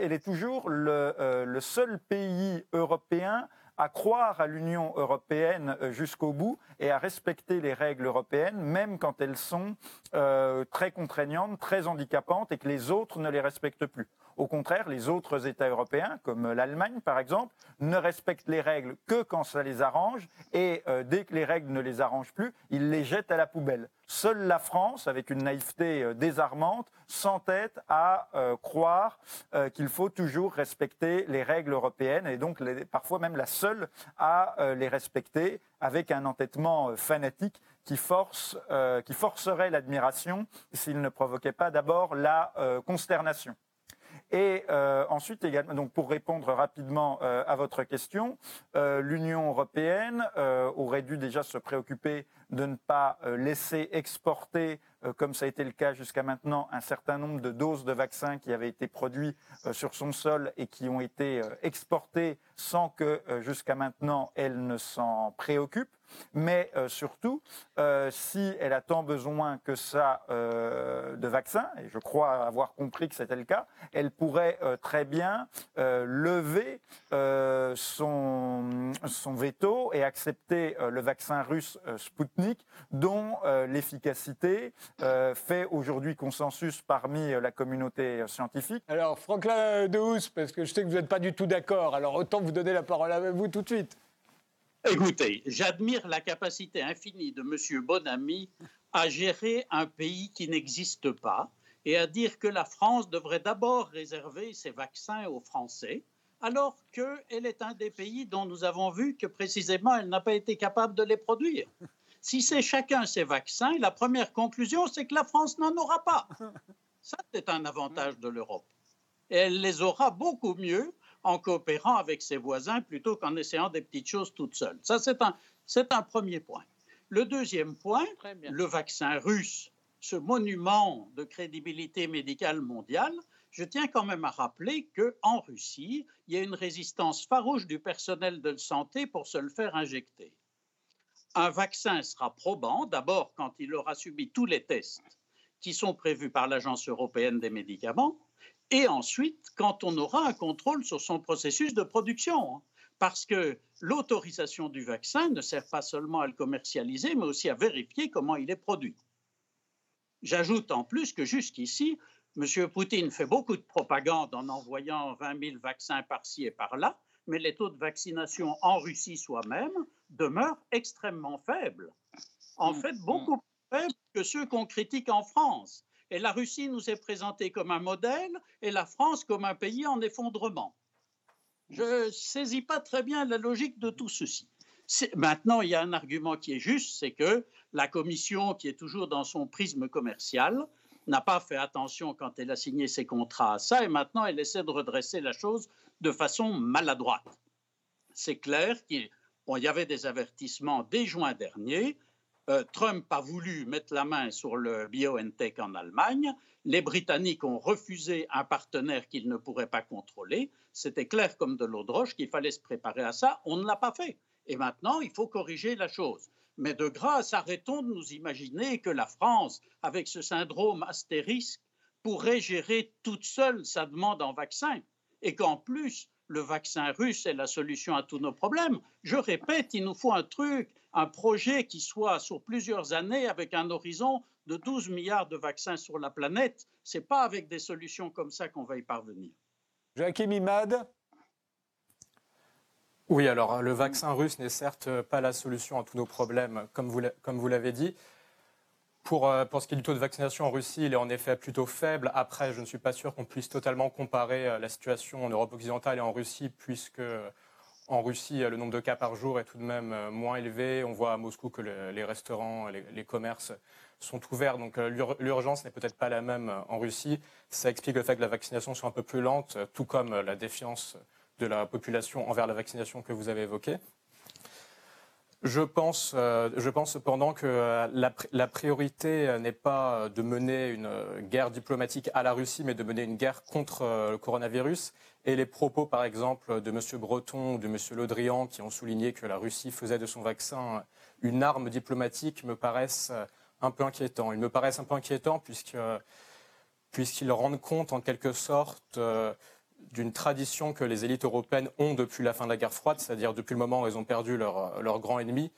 elle est toujours le, euh, le seul pays européen à croire à l'Union européenne euh, jusqu'au bout et à respecter les règles européennes, même quand elles sont euh, très contraignantes, très handicapantes et que les autres ne les respectent plus. Au contraire, les autres États européens, comme l'Allemagne par exemple, ne respectent les règles que quand ça les arrange et euh, dès que les règles ne les arrangent plus, ils les jettent à la poubelle. Seule la France, avec une naïveté euh, désarmante, s'entête à euh, croire qu'il faut toujours respecter les règles européennes et donc parfois même la seule à les respecter avec un entêtement fanatique qui, force, qui forcerait l'admiration s'il ne provoquait pas d'abord la consternation. Et euh, ensuite, également, donc pour répondre rapidement euh, à votre question, euh, l'Union européenne aurait dû déjà se préoccuper de ne pas laisser exporter comme ça a été le cas jusqu'à maintenant, un certain nombre de doses de vaccins qui avaient été produits sur son sol et qui ont été exportées sans que jusqu'à maintenant elle ne s'en préoccupe. Mais surtout, si elle a tant besoin que ça de vaccins, et je crois avoir compris que c'était le cas, elle pourrait très bien lever son, veto et accepter le vaccin russe Sputnik, dont l'efficacité euh, fait aujourd'hui consensus parmi euh, la communauté euh, scientifique. Alors, Franklin Dehous, parce que je sais que vous n'êtes pas du tout d'accord, alors autant vous donner la parole à vous tout de suite. Écoutez, j'admire la capacité infinie de M. Bonamy à gérer un pays qui n'existe pas et à dire que la France devrait d'abord réserver ses vaccins aux Français, alors qu'elle est un des pays dont nous avons vu que précisément elle n'a pas été capable de les produire. Si c'est chacun ses vaccins, la première conclusion, c'est que la France n'en aura pas. Ça, c'est un avantage de l'Europe. Elle les aura beaucoup mieux en coopérant avec ses voisins plutôt qu'en essayant des petites choses toutes seules. Ça, c'est un, c'est un premier point. Le deuxième point, le vaccin russe, ce monument de crédibilité médicale mondiale, je tiens quand même à rappeler qu'en Russie, il y a une résistance farouche du personnel de santé pour se le faire injecter un vaccin sera probant, d'abord quand il aura subi tous les tests qui sont prévus par l'Agence européenne des médicaments, et ensuite quand on aura un contrôle sur son processus de production. Hein. Parce que l'autorisation du vaccin ne sert pas seulement à le commercialiser, mais aussi à vérifier comment il est produit. J'ajoute en plus que jusqu'ici, M. Poutine fait beaucoup de propagande en envoyant 20 000 vaccins par-ci et par-là, mais les taux de vaccination en Russie soi-même demeurent extrêmement faibles. En mm, fait, mm. beaucoup plus faibles que ceux qu'on critique en France. Et la Russie nous est présentée comme un modèle et la France comme un pays en effondrement. Je ne saisis pas très bien la logique de tout ceci. Maintenant, il y a un argument qui est juste, c'est que la Commission, qui est toujours dans son prisme commercial, n'a pas fait attention quand elle a signé ses contrats à ça, et maintenant elle essaie de redresser la chose de façon maladroite. C'est clair qu'il y avait des avertissements dès juin dernier. Euh, Trump a voulu mettre la main sur le BioNTech en Allemagne. Les Britanniques ont refusé un partenaire qu'ils ne pourraient pas contrôler. C'était clair comme de l'eau de roche qu'il fallait se préparer à ça. On ne l'a pas fait. Et maintenant, il faut corriger la chose. Mais de grâce, arrêtons de nous imaginer que la France, avec ce syndrome astérisque, pourrait gérer toute seule sa demande en vaccin et qu'en plus, le vaccin russe est la solution à tous nos problèmes. Je répète, il nous faut un truc, un projet qui soit sur plusieurs années avec un horizon de 12 milliards de vaccins sur la planète. Ce n'est pas avec des solutions comme ça qu'on va y parvenir. Joachim Imad oui, alors le vaccin russe n'est certes pas la solution à tous nos problèmes, comme vous l'avez dit. Pour, euh, pour, ce qui est du taux de vaccination en Russie, il est en effet plutôt faible. Après, je ne suis pas sûr qu'on puisse totalement comparer euh, la situation en Europe occidentale et en Russie, puisque euh, en Russie, le nombre de cas par jour est tout de même moins élevé. On voit à Moscou que les restaurants, les, commerces sont ouverts. Donc l'urgence n'est peut-être pas la même en Russie. Ça explique le fait que la vaccination soit un peu plus lente, tout comme la défiance de la population envers la vaccination que vous avez évoquée. Je pense, euh, je pense cependant que euh, la, priorité euh, n'est pas de mener une guerre diplomatique à la Russie, mais de mener une guerre contre le coronavirus. Et les propos, par exemple, de M. Breton ou de M. Le Drian, qui ont souligné que la Russie faisait de son vaccin une arme diplomatique, me paraissent un peu inquiétants. Ils me paraissent un peu inquiétants puisqu'ils rendent compte, en quelque sorte, d'une tradition que les élites européennes ont depuis la fin de la guerre froide, c'est-à-dire depuis le moment où elles ont perdu leur, leur grand ennemi,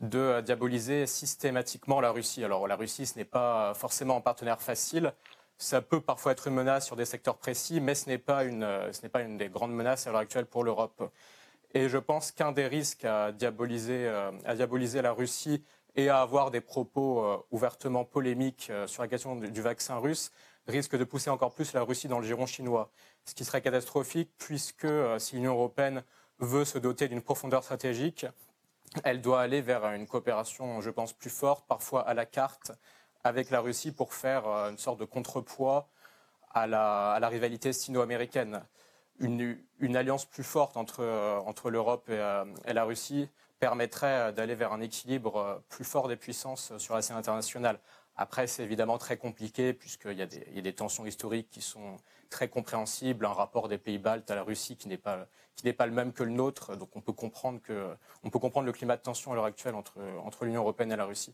de diaboliser systématiquement la Russie. Alors la Russie, ce n'est pas forcément un partenaire facile. Ça peut parfois être une menace sur des secteurs précis, mais ce n'est pas une, ce n'est pas une des grandes menaces à l'heure actuelle pour l'Europe. Et je pense qu'un des risques à diaboliser, euh, à diaboliser la Russie et à avoir des propos euh, ouvertement polémiques euh, sur la question du vaccin russe risque de pousser encore plus la Russie dans le giron chinois. Ce qui serait catastrophique puisque si l'Union européenne veut se doter d'une profondeur stratégique, elle doit aller vers une coopération, je pense, plus forte, parfois à la carte, avec la Russie pour faire une sorte de contrepoids à la, rivalité sino-américaine. Une, alliance plus forte entre, l'Europe et, la Russie permettrait d'aller vers un équilibre plus fort des puissances sur la scène internationale. Après, c'est évidemment très compliqué puisqu'il y, a des tensions historiques qui sont très compréhensibles, un rapport des pays baltes à la Russie qui n'est pas, pas le même que le nôtre. Donc on peut comprendre, que, on peut comprendre le climat de tension à l'heure actuelle entre, entre l'Union européenne et la Russie.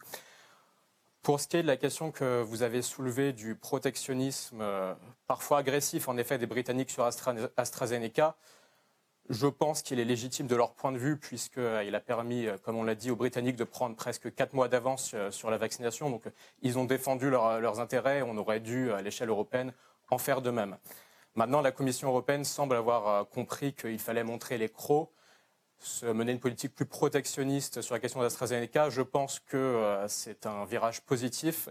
Pour ce qui est de la question que vous avez soulevée du protectionnisme euh, parfois agressif, en effet, des Britanniques sur Astra, AstraZeneca, je pense qu'il est légitime de leur point de vue, puisqu'il a permis, euh, comme on l'a dit, aux Britanniques de prendre presque quatre mois d'avance euh, sur la vaccination. Donc, ils ont défendu leur, leurs intérêts. On aurait dû, à l'échelle européenne, en faire de même. Maintenant, la Commission européenne semble avoir compris qu'il fallait montrer les crocs mener une politique plus protectionniste sur la question de l'AstraZeneca, je pense que euh, c'est un virage positif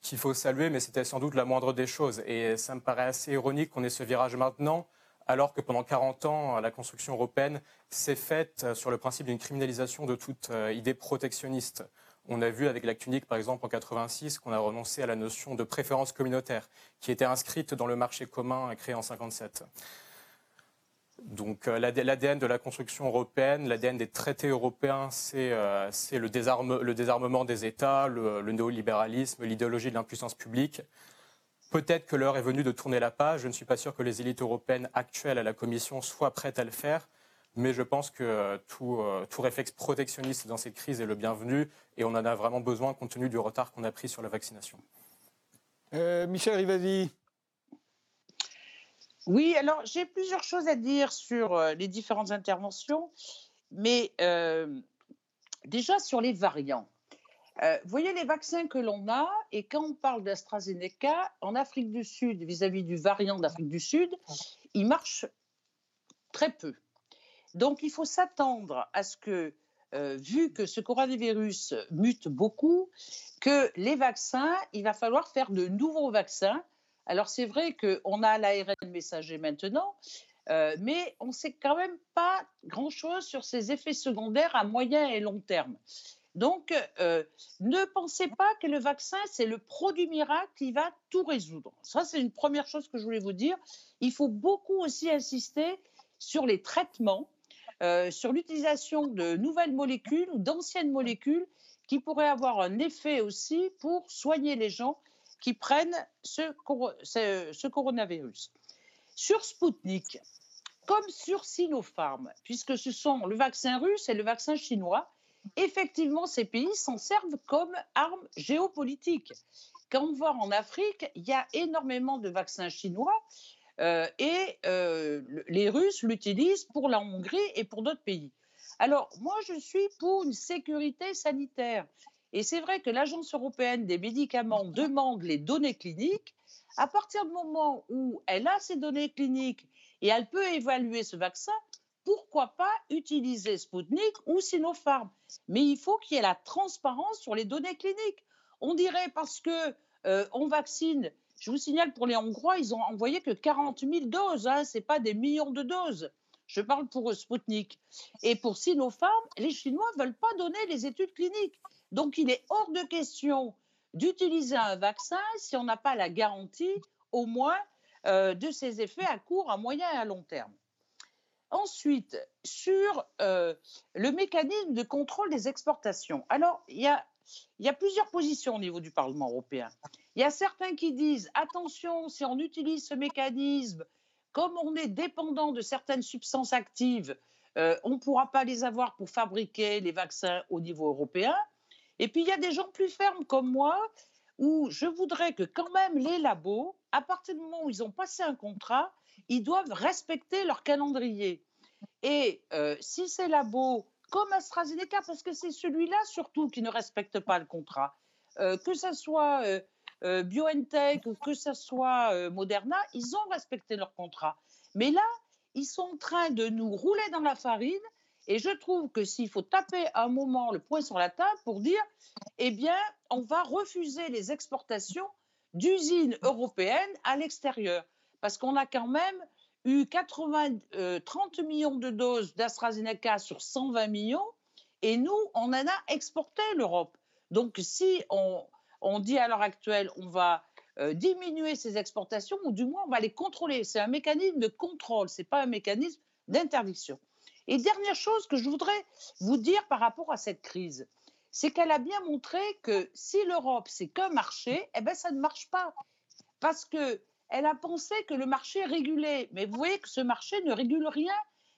qu'il faut saluer, mais c'était sans doute la moindre des choses. Et ça me paraît assez ironique qu'on ait ce virage maintenant, alors que pendant 40 ans, la construction européenne s'est faite sur le principe d'une criminalisation de toute euh, idée protectionniste. On a vu avec l'acte unique, par exemple, en 86, qu'on a renoncé à la notion de préférence communautaire, qui était inscrite dans le marché commun créé en 57. Donc euh, l'ADN de la construction européenne, l'ADN des traités européens, c'est euh, le, désarme, le, désarmement des États, le néolibéralisme, l'idéologie de l'impuissance publique. Peut-être que l'heure est venue de tourner la page. Je ne suis pas sûr que les élites européennes actuelles à la Commission soient prêtes à le faire. Mais je pense que euh, tout, tout réflexe protectionniste dans cette crise est le bienvenu et on en a vraiment besoin compte tenu du retard qu'on a pris sur la vaccination. Michel Rivasi, oui, alors j'ai plusieurs choses à dire sur euh, les différentes interventions, mais euh, déjà sur les variants. Euh, vous voyez les vaccins que l'on a, et quand on parle d'AstraZeneca, en Afrique du Sud, vis-à-vis du variant d'Afrique du Sud, il marche très peu. Donc il faut s'attendre à ce que, vu que ce coronavirus mute beaucoup, que les vaccins, il va falloir faire de nouveaux vaccins alors c'est vrai qu'on a l'ARN messager maintenant, euh, mais on ne sait quand même pas grand-chose sur ses effets secondaires à moyen et long terme. Donc, euh, ne pensez pas que le vaccin, c'est le produit miracle qui va tout résoudre. Ça, c'est une première chose que je voulais vous dire. Il faut beaucoup aussi insister sur les traitements, euh, sur l'utilisation de nouvelles molécules ou d'anciennes molécules qui pourraient avoir un effet aussi pour soigner les gens qui prennent ce, ce, coronavirus. Sur Sputnik, comme sur Sinopharm, puisque ce sont le vaccin russe et le vaccin chinois, effectivement, ces pays s'en servent comme arme géopolitique. Quand on voit en Afrique, il y a énormément de vaccins chinois euh, et euh, les Russes l'utilisent pour la Hongrie et pour d'autres pays. Alors, moi, je suis pour une sécurité sanitaire. Et c'est vrai que l'Agence européenne des médicaments demande les données cliniques. À partir du moment où elle a ces données cliniques et elle peut évaluer ce vaccin, pourquoi pas utiliser Sputnik ou Sinopharm Mais il faut qu'il y ait la transparence sur les données cliniques. On dirait parce que euh, on vaccine. Je vous signale pour les Hongrois, ils ont envoyé que 40 000 doses. Hein, c'est pas des millions de doses. Je parle pour Sputnik. Et pour Sinopharm, les Chinois ne veulent pas donner les études cliniques. Donc, il est hors de question d'utiliser un vaccin si on n'a pas la garantie, au moins, euh, de ses effets à court, à moyen et à long terme. Ensuite, sur euh, le mécanisme de contrôle des exportations. Alors, il y a, plusieurs positions au niveau du Parlement européen. Il y a certains qui disent attention, si on utilise ce mécanisme, comme on est dépendant de certaines substances actives, euh, on ne pourra pas les avoir pour fabriquer les vaccins au niveau européen. Et puis, il y a des gens plus fermes comme moi, où je voudrais que quand même les labos, à partir du moment où ils ont passé un contrat, ils doivent respecter leur calendrier. Et euh, si ces labos, comme AstraZeneca, parce que c'est celui-là surtout qui ne respecte pas le contrat, euh, que ce soit euh, BioNTech ou que ce soit Moderna, ils ont respecté leur contrat. Mais là, ils sont en train de nous rouler dans la farine. Et je trouve que s'il faut taper un moment le poing sur la table pour dire, eh bien, on va refuser les exportations d'usines européennes à l'extérieur. Parce qu'on a quand même eu 80, 30 euh, millions de doses d'AstraZeneca sur 120 millions, et nous, on en a exporté l'Europe. Donc, si on, on dit à l'heure actuelle, on va euh, diminuer ces exportations, ou du moins, on va les contrôler. C'est un mécanisme de contrôle, ce n'est pas un mécanisme d'interdiction. Et dernière chose que je voudrais vous dire par rapport à cette crise, c'est qu'elle a bien montré que si l'Europe, c'est qu'un marché, eh ben, ça ne marche pas. Parce que elle a pensé que le marché régulait. Mais vous voyez que ce marché ne régule rien,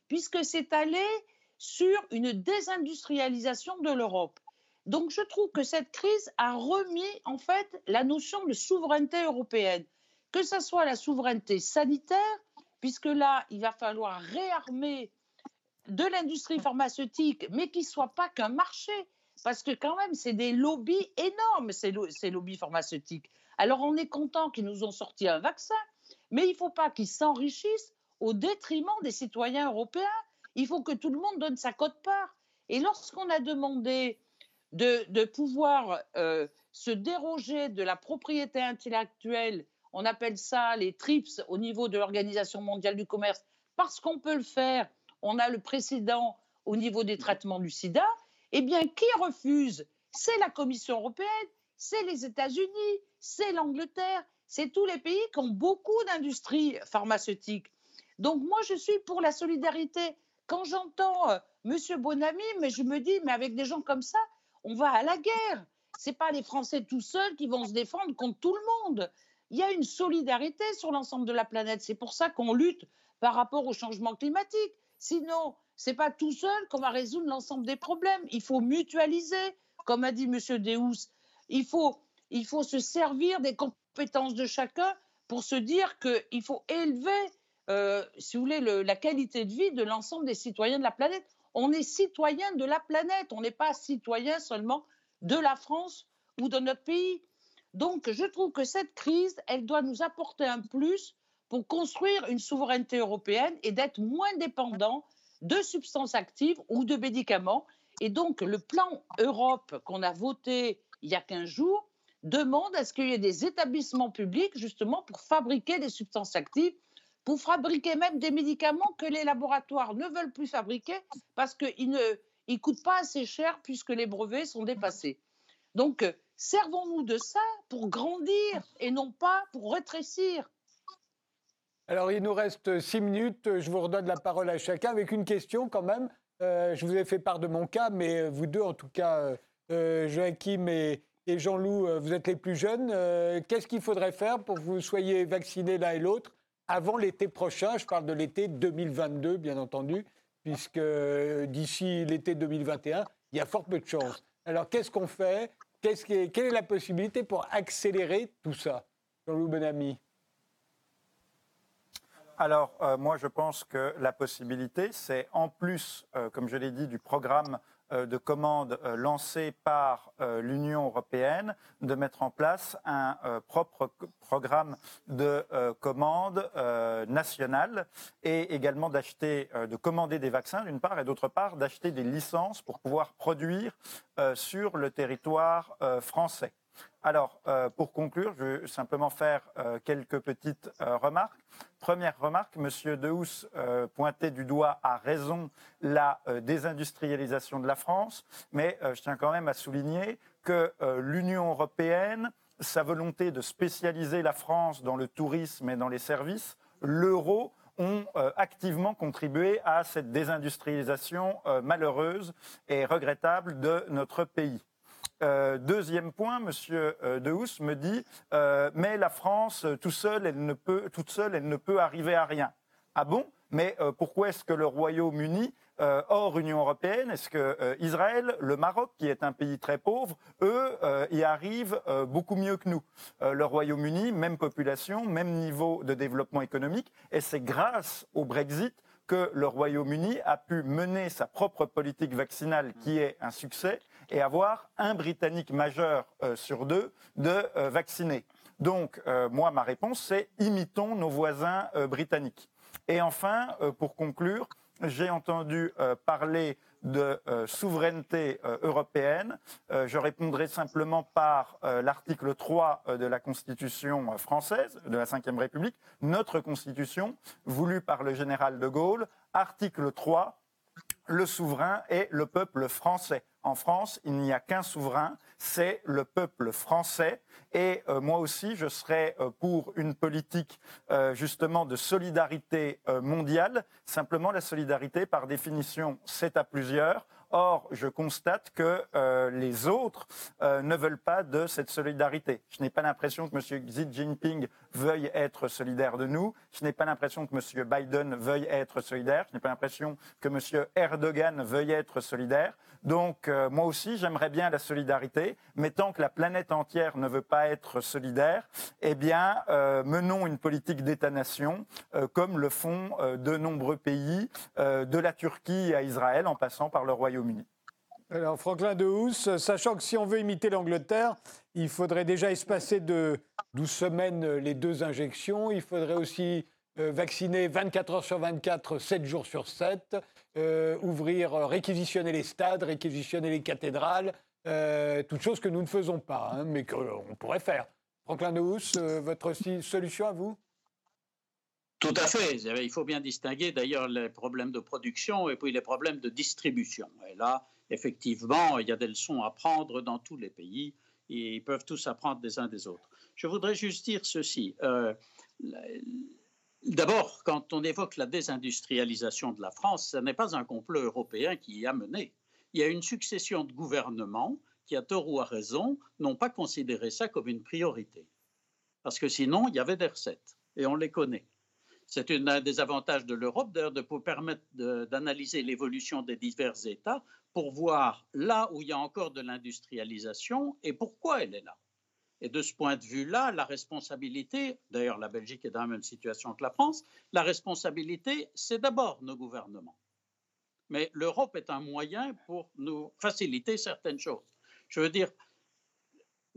puisque c'est allé sur une désindustrialisation de l'Europe. Donc je trouve que cette crise a remis en fait la notion de souveraineté européenne, que ce soit la souveraineté sanitaire, puisque là, il va falloir réarmer de l'industrie pharmaceutique, mais qui ne soit pas qu'un marché, parce que quand même, c'est des lobbies énormes, ces, ces lobbies pharmaceutiques. Alors on est content qu'ils nous ont sorti un vaccin, mais il ne faut pas qu'ils s'enrichissent au détriment des citoyens européens. Il faut que tout le monde donne sa cote-part. Et lorsqu'on a demandé de, pouvoir euh, se déroger de la propriété intellectuelle, on appelle ça les TRIPS au niveau de l'Organisation mondiale du commerce, parce qu'on peut le faire, on a le précédent au niveau des traitements du sida, eh bien, qui refuse? C'est la Commission européenne, c'est les États-Unis, c'est l'Angleterre, c'est tous les pays qui ont beaucoup d'industries pharmaceutiques. Donc moi, je suis pour la solidarité. Quand j'entends euh, Monsieur Bonamy, mais je me dis, mais avec des gens comme ça, on va à la guerre. C'est pas les Français tout seuls qui vont se défendre contre tout le monde. Il y a une solidarité sur l'ensemble de la planète. C'est pour ça qu'on lutte par rapport au changement climatique. Sinon, c'est pas tout seul qu'on va résoudre l'ensemble des problèmes. Il faut mutualiser, comme a dit Monsieur Deus. Il faut il faut se servir des compétences de chacun pour se dire qu'il faut élever, euh, si vous voulez, la qualité de vie de l'ensemble des citoyens de la planète. On est citoyen de la planète, on n'est pas citoyen seulement de la France ou de notre pays. Donc, je trouve que cette crise, elle doit nous apporter un plus pour construire une souveraineté européenne et d'être moins dépendant de substances actives ou de médicaments. Et donc, le plan Europe qu'on a voté il y a 15 jours, demande à ce qu'il y ait des établissements publics justement pour fabriquer des substances actives, pour fabriquer même des médicaments que les laboratoires ne veulent plus fabriquer parce qu'ils ne ils coûtent pas assez cher puisque les brevets sont dépassés. Donc, euh, servons-nous de ça pour grandir et non pas pour rétrécir. Alors, il nous reste six minutes. Je vous redonne la parole à chacun avec une question quand même. Euh, je vous ai fait part de mon cas, mais vous deux, en tout cas, euh, Joachim et, et Jean-Loup, euh, vous êtes les plus jeunes. Euh, qu'est-ce qu'il faudrait faire pour que vous soyez vaccinés l'un et l'autre avant l'été prochain? Je parle de l'été 2022, bien entendu, puisque euh, d'ici l'été 2021, il y a fort peu de chances. Alors, qu'est-ce qu'on fait? Quelle est la possibilité pour accélérer tout ça? Jean-Loup Benami alors, moi, je pense que la possibilité, c'est en plus, comme je l'ai dit, du programme euh, de commandes euh, lancées par euh, l'Union européenne de mettre en place un propre programme de commandes nationales et également d'acheter, de commander des vaccins d'une part et d'autre part d'acheter des licences pour pouvoir produire sur le territoire français. Alors, euh, pour conclure, je vais simplement faire euh, quelques petites euh, remarques. Première remarque, M. Dehous pointait du doigt à raison la désindustrialisation de la France, mais je tiens quand même à souligner que l'Union européenne, sa volonté de spécialiser la France dans le tourisme et dans les services, l'euro, ont activement contribué à cette désindustrialisation malheureuse et regrettable de notre pays. Euh, deuxième point, Monsieur euh, Dehous me dit, euh, mais la France, tout seul, elle ne peut, toute seule, elle ne peut arriver à rien. Ah bon? Mais pourquoi est-ce que le Royaume-Uni hors Union européenne Est-ce que Israël, le Maroc, qui est un pays très pauvre, eux, y arrivent beaucoup mieux que nous? Le Royaume-Uni, même population, même niveau de développement économique, et c'est grâce au Brexit que le Royaume-Uni a pu mener sa propre politique vaccinale, qui est un succès, et avoir un Britannique majeur sur deux de vacciner. Donc, moi, ma réponse, c'est imitons nos voisins britanniques. Et enfin, pour conclure, j'ai entendu euh, parler de euh, souveraineté euh, européenne. je répondrai simplement par l'article 3 de la Constitution française, de la Ve République, notre Constitution, voulue par le général de Gaulle. Article 3, le souverain est le peuple français. En France, il n'y a qu'un souverain, c'est le peuple français. Et euh, moi aussi, je serai euh, pour une politique euh, justement de solidarité mondiale. Simplement, la solidarité, par définition, c'est à plusieurs. Or, je constate que les autres ne veulent pas de cette solidarité. Je n'ai pas l'impression que M. Xi Jinping veuille être solidaire de nous. Je n'ai pas l'impression que M. Biden veuille être solidaire. Je n'ai pas l'impression que M. Erdogan veuille être solidaire. Donc, moi aussi, j'aimerais bien la solidarité, mais tant que la planète entière ne veut pas être solidaire, eh bien, euh, menons une politique d'État-nation, euh, comme le font euh, de nombreux pays, de la Turquie à Israël, en passant par le Alors, Franklin de Housse, sachant que si on veut imiter l'Angleterre, il faudrait déjà espacer de 12 semaines les deux injections. Il faudrait aussi vacciner 24 heures sur 24, 7 jours sur 7, ouvrir, réquisitionner les stades, réquisitionner les cathédrales, euh, toutes choses que nous ne faisons pas, hein, mais qu'on pourrait faire. Franklin de euh, votre solution à vous? Tout à fait. Il faut bien distinguer d'ailleurs les problèmes de production et puis les problèmes de distribution. Et là, effectivement, il y a des leçons à prendre dans tous les pays ils peuvent tous apprendre des uns des autres. Je voudrais juste dire ceci. Euh, d'abord, quand on évoque la désindustrialisation de la France, ce n'est pas un complot européen qui y a mené il y a une succession de gouvernements qui, à tort ou à raison, n'ont pas considéré ça comme une priorité. Parce que sinon, il y avait des recettes, et on les connaît. C'est un des avantages de l'Europe, d'ailleurs, de permettre d'analyser l'évolution des divers États pour voir là où il y a encore de l'industrialisation et pourquoi elle est là. Et de ce point de vue-là, la responsabilité, d'ailleurs la Belgique est dans la même situation que la France, la responsabilité, c'est d'abord nos gouvernements mais l'Europe est un moyen pour nous faciliter certaines choses. Je veux dire,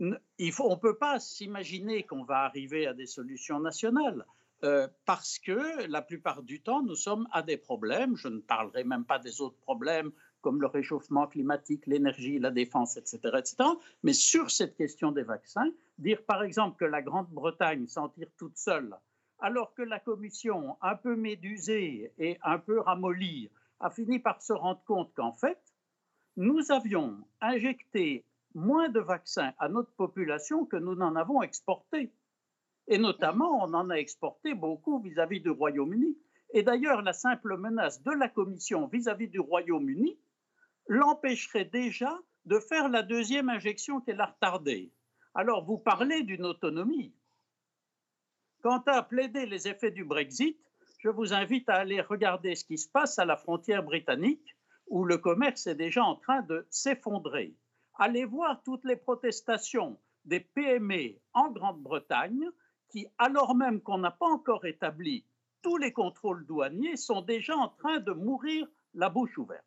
on ne peut pas s'imaginer qu'on va arriver à des solutions nationales. Euh, parce que la plupart du temps, nous sommes à des problèmes. Je ne parlerai même pas des autres problèmes comme le réchauffement climatique, l'énergie, la défense, etc., etc. Mais sur cette question des vaccins, dire par exemple que la Grande-Bretagne s'en tire toute seule, alors que la Commission, un peu médusée et un peu ramollie, a fini par se rendre compte qu'en fait, nous avions injecté moins de vaccins à notre population que nous n'en avons exporté. Et notamment, on en a exporté beaucoup vis-à-vis du Royaume-Uni. Et d'ailleurs, la simple menace de la Commission vis-à-vis du Royaume-Uni l'empêcherait déjà de faire la deuxième injection qu'elle a retardée. Alors, vous parlez d'une autonomie. Quant à plaider les effets du Brexit, je vous invite à aller regarder ce qui se passe à la frontière britannique, où le commerce est déjà en train de s'effondrer. Allez voir toutes les protestations des PME en Grande-Bretagne, qui, alors même qu'on n'a pas encore établi tous les contrôles douaniers, sont déjà en train de mourir la bouche ouverte.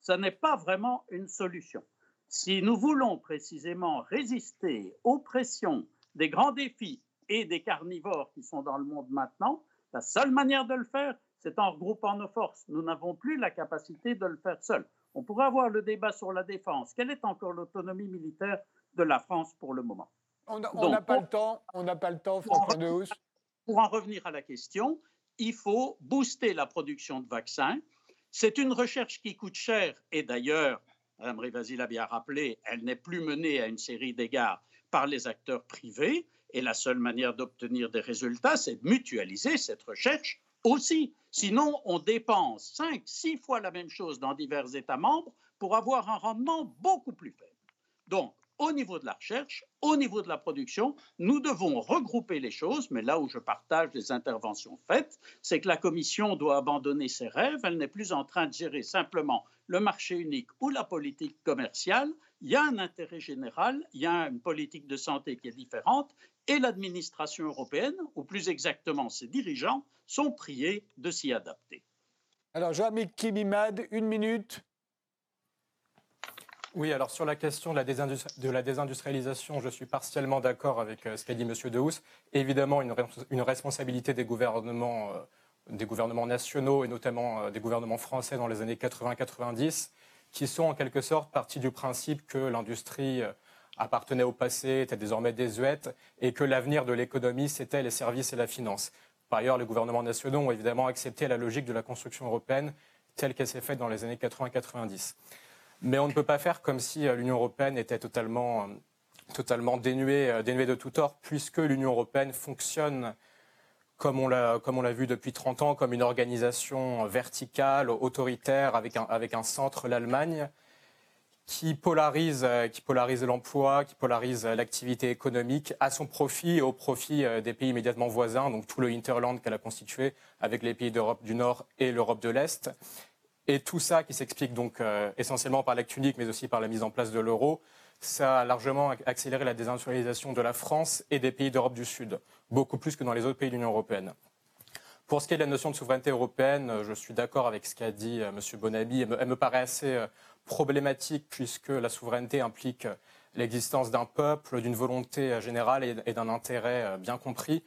Ce n'est pas vraiment une solution. Si nous voulons précisément résister aux pressions des grands défis et des carnivores qui sont dans le monde maintenant, la seule manière de le faire, c'est en regroupant nos forces. Nous n'avons plus la capacité de le faire seul. On pourrait avoir le débat sur la défense. Quelle est encore l'autonomie militaire de la France pour le moment? On n'a pas le temps. On n'a pas le temps, François Dehousse. Pour en revenir à la question, il faut booster la production de vaccins. C'est une recherche qui coûte cher et d'ailleurs, Mme Rivasi l'a bien rappelé, elle n'est plus menée à une série d'égards par les acteurs privés. Et la seule manière d'obtenir des résultats, c'est de mutualiser cette recherche aussi. Sinon, on dépense 5, 6 fois la même chose dans divers États membres pour avoir un rendement beaucoup plus faible. Donc, au niveau de la recherche, au niveau de la production. Nous devons regrouper les choses, mais là où je partage les interventions faites, c'est que la Commission doit abandonner ses rêves. Elle n'est plus en train de gérer simplement le marché unique ou la politique commerciale. Il y a un intérêt général, il y a une politique de santé qui est différente, et l'administration européenne, ou plus exactement ses dirigeants, sont priés de s'y adapter. Alors, Jean-Michel Kibimad, une minute. Oui, alors sur la question de la, désindustrialisation, je suis partiellement d'accord avec euh, ce qu'a dit M. Dehous. Évidemment, une, une responsabilité des gouvernements, euh, des gouvernements nationaux et notamment euh, des gouvernements français dans les années 80-90, qui sont en quelque sorte partis du principe que l'industrie appartenait au passé, était désormais désuète, et que l'avenir de l'économie, c'était les services et la finance. Par ailleurs, les gouvernements nationaux ont évidemment accepté la logique de la construction européenne telle qu'elle s'est faite dans les années 80-90. Mais on ne peut pas faire comme si euh, l'Union européenne était totalement, euh, totalement dénuée, euh, dénuée de tout tort, puisque l'Union européenne fonctionne comme on l'a vu depuis 30 ans, comme une organisation verticale, autoritaire, avec un, avec un centre, l'Allemagne, qui polarise, qui polarise l'emploi, qui polarise l'activité économique à son profit et au profit des pays immédiatement voisins, donc tout le hinterland qu'elle a constitué avec les pays d'Europe du Nord et l'Europe de l'Est. Et tout ça, qui s'explique donc euh, essentiellement par l'acte unique, mais aussi par la mise en place de l'euro, ça a largement accéléré la désindustrialisation de la France et des pays d'Europe du Sud, beaucoup plus que dans les autres pays de l'Union européenne. Pour ce qui est de la notion de souveraineté européenne, euh, je suis d'accord avec ce qu'a dit euh, M. Bonabi. Elle me, paraît assez problématique puisque la souveraineté implique l'existence d'un peuple, d'une volonté générale et d'un intérêt bien compris.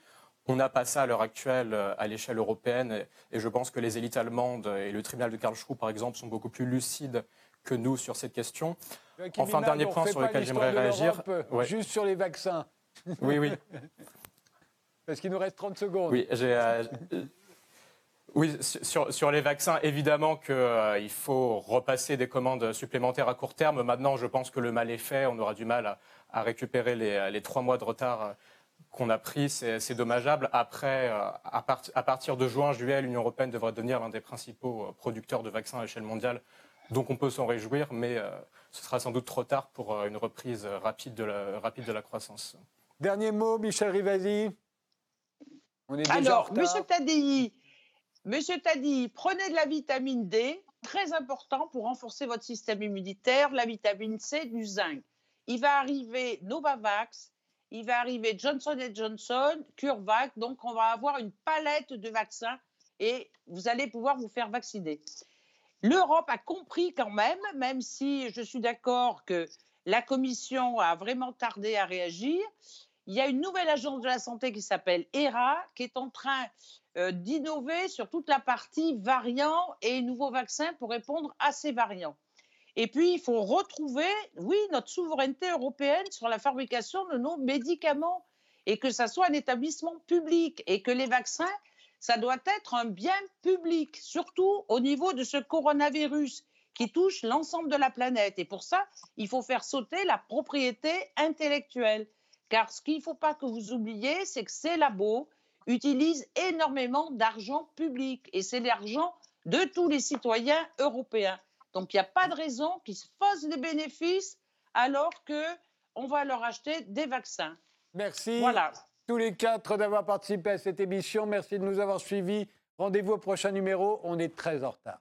On n'a pas ça à l'heure actuelle euh, à l'échelle européenne et je pense que les élites allemandes et le tribunal de Karlsruhe, par exemple, sont beaucoup plus lucides que nous sur cette question. enfin, dernier point sur lequel j'aimerais réagir. Juste sur les vaccins. Oui, oui. Parce qu'il nous reste 30 secondes. Oui, euh, oui sur, les vaccins, évidemment qu'il euh, faut repasser des commandes supplémentaires à court terme. Maintenant, je pense que le mal est fait. On aura du mal à, récupérer les, trois mois de retard qu'on a pris, c'est dommageable. Après, euh, à, partir de juin, juillet, l'Union européenne devrait devenir l'un des principaux euh, producteurs de vaccins à l'échelle mondiale. Donc on peut s'en réjouir, mais euh, ce sera sans doute trop tard pour une reprise rapide de la, rapide de la croissance. Dernier mot, Michel Rivasi. On est déjà Alors, Monsieur Tadei, Monsieur Tadei, prenez de la vitamine D, très important pour renforcer votre système immunitaire, la vitamine C, du zinc. Il va arriver Novavax, il va arriver Johnson Johnson, CureVac, donc on va avoir une palette de vaccins et vous allez pouvoir vous faire vacciner. L'Europe a compris quand même, même si je suis d'accord que la Commission a vraiment tardé à réagir. Il y a une nouvelle agence de la santé qui s'appelle ERA, qui est en train euh, d'innover sur toute la partie variants et nouveaux vaccins pour répondre à ces variants. Et puis, il faut retrouver, oui, notre souveraineté européenne sur la fabrication de nos médicaments et que ça soit un établissement public et que les vaccins, ça doit être un bien public, surtout au niveau de ce coronavirus qui touche l'ensemble de la planète. Et pour ça, il faut faire sauter la propriété intellectuelle. Car ce qu'il ne faut pas que vous oubliez, c'est que ces labos utilisent énormément d'argent public et c'est l'argent de tous les citoyens européens. Donc, il n'y a pas de raison qu'ils se fassent des bénéfices alors qu'on va leur acheter des vaccins. Merci. Voilà. Tous les quatre d'avoir participé à cette émission. Merci de nous avoir suivis. Rendez-vous au prochain numéro. On est très en retard.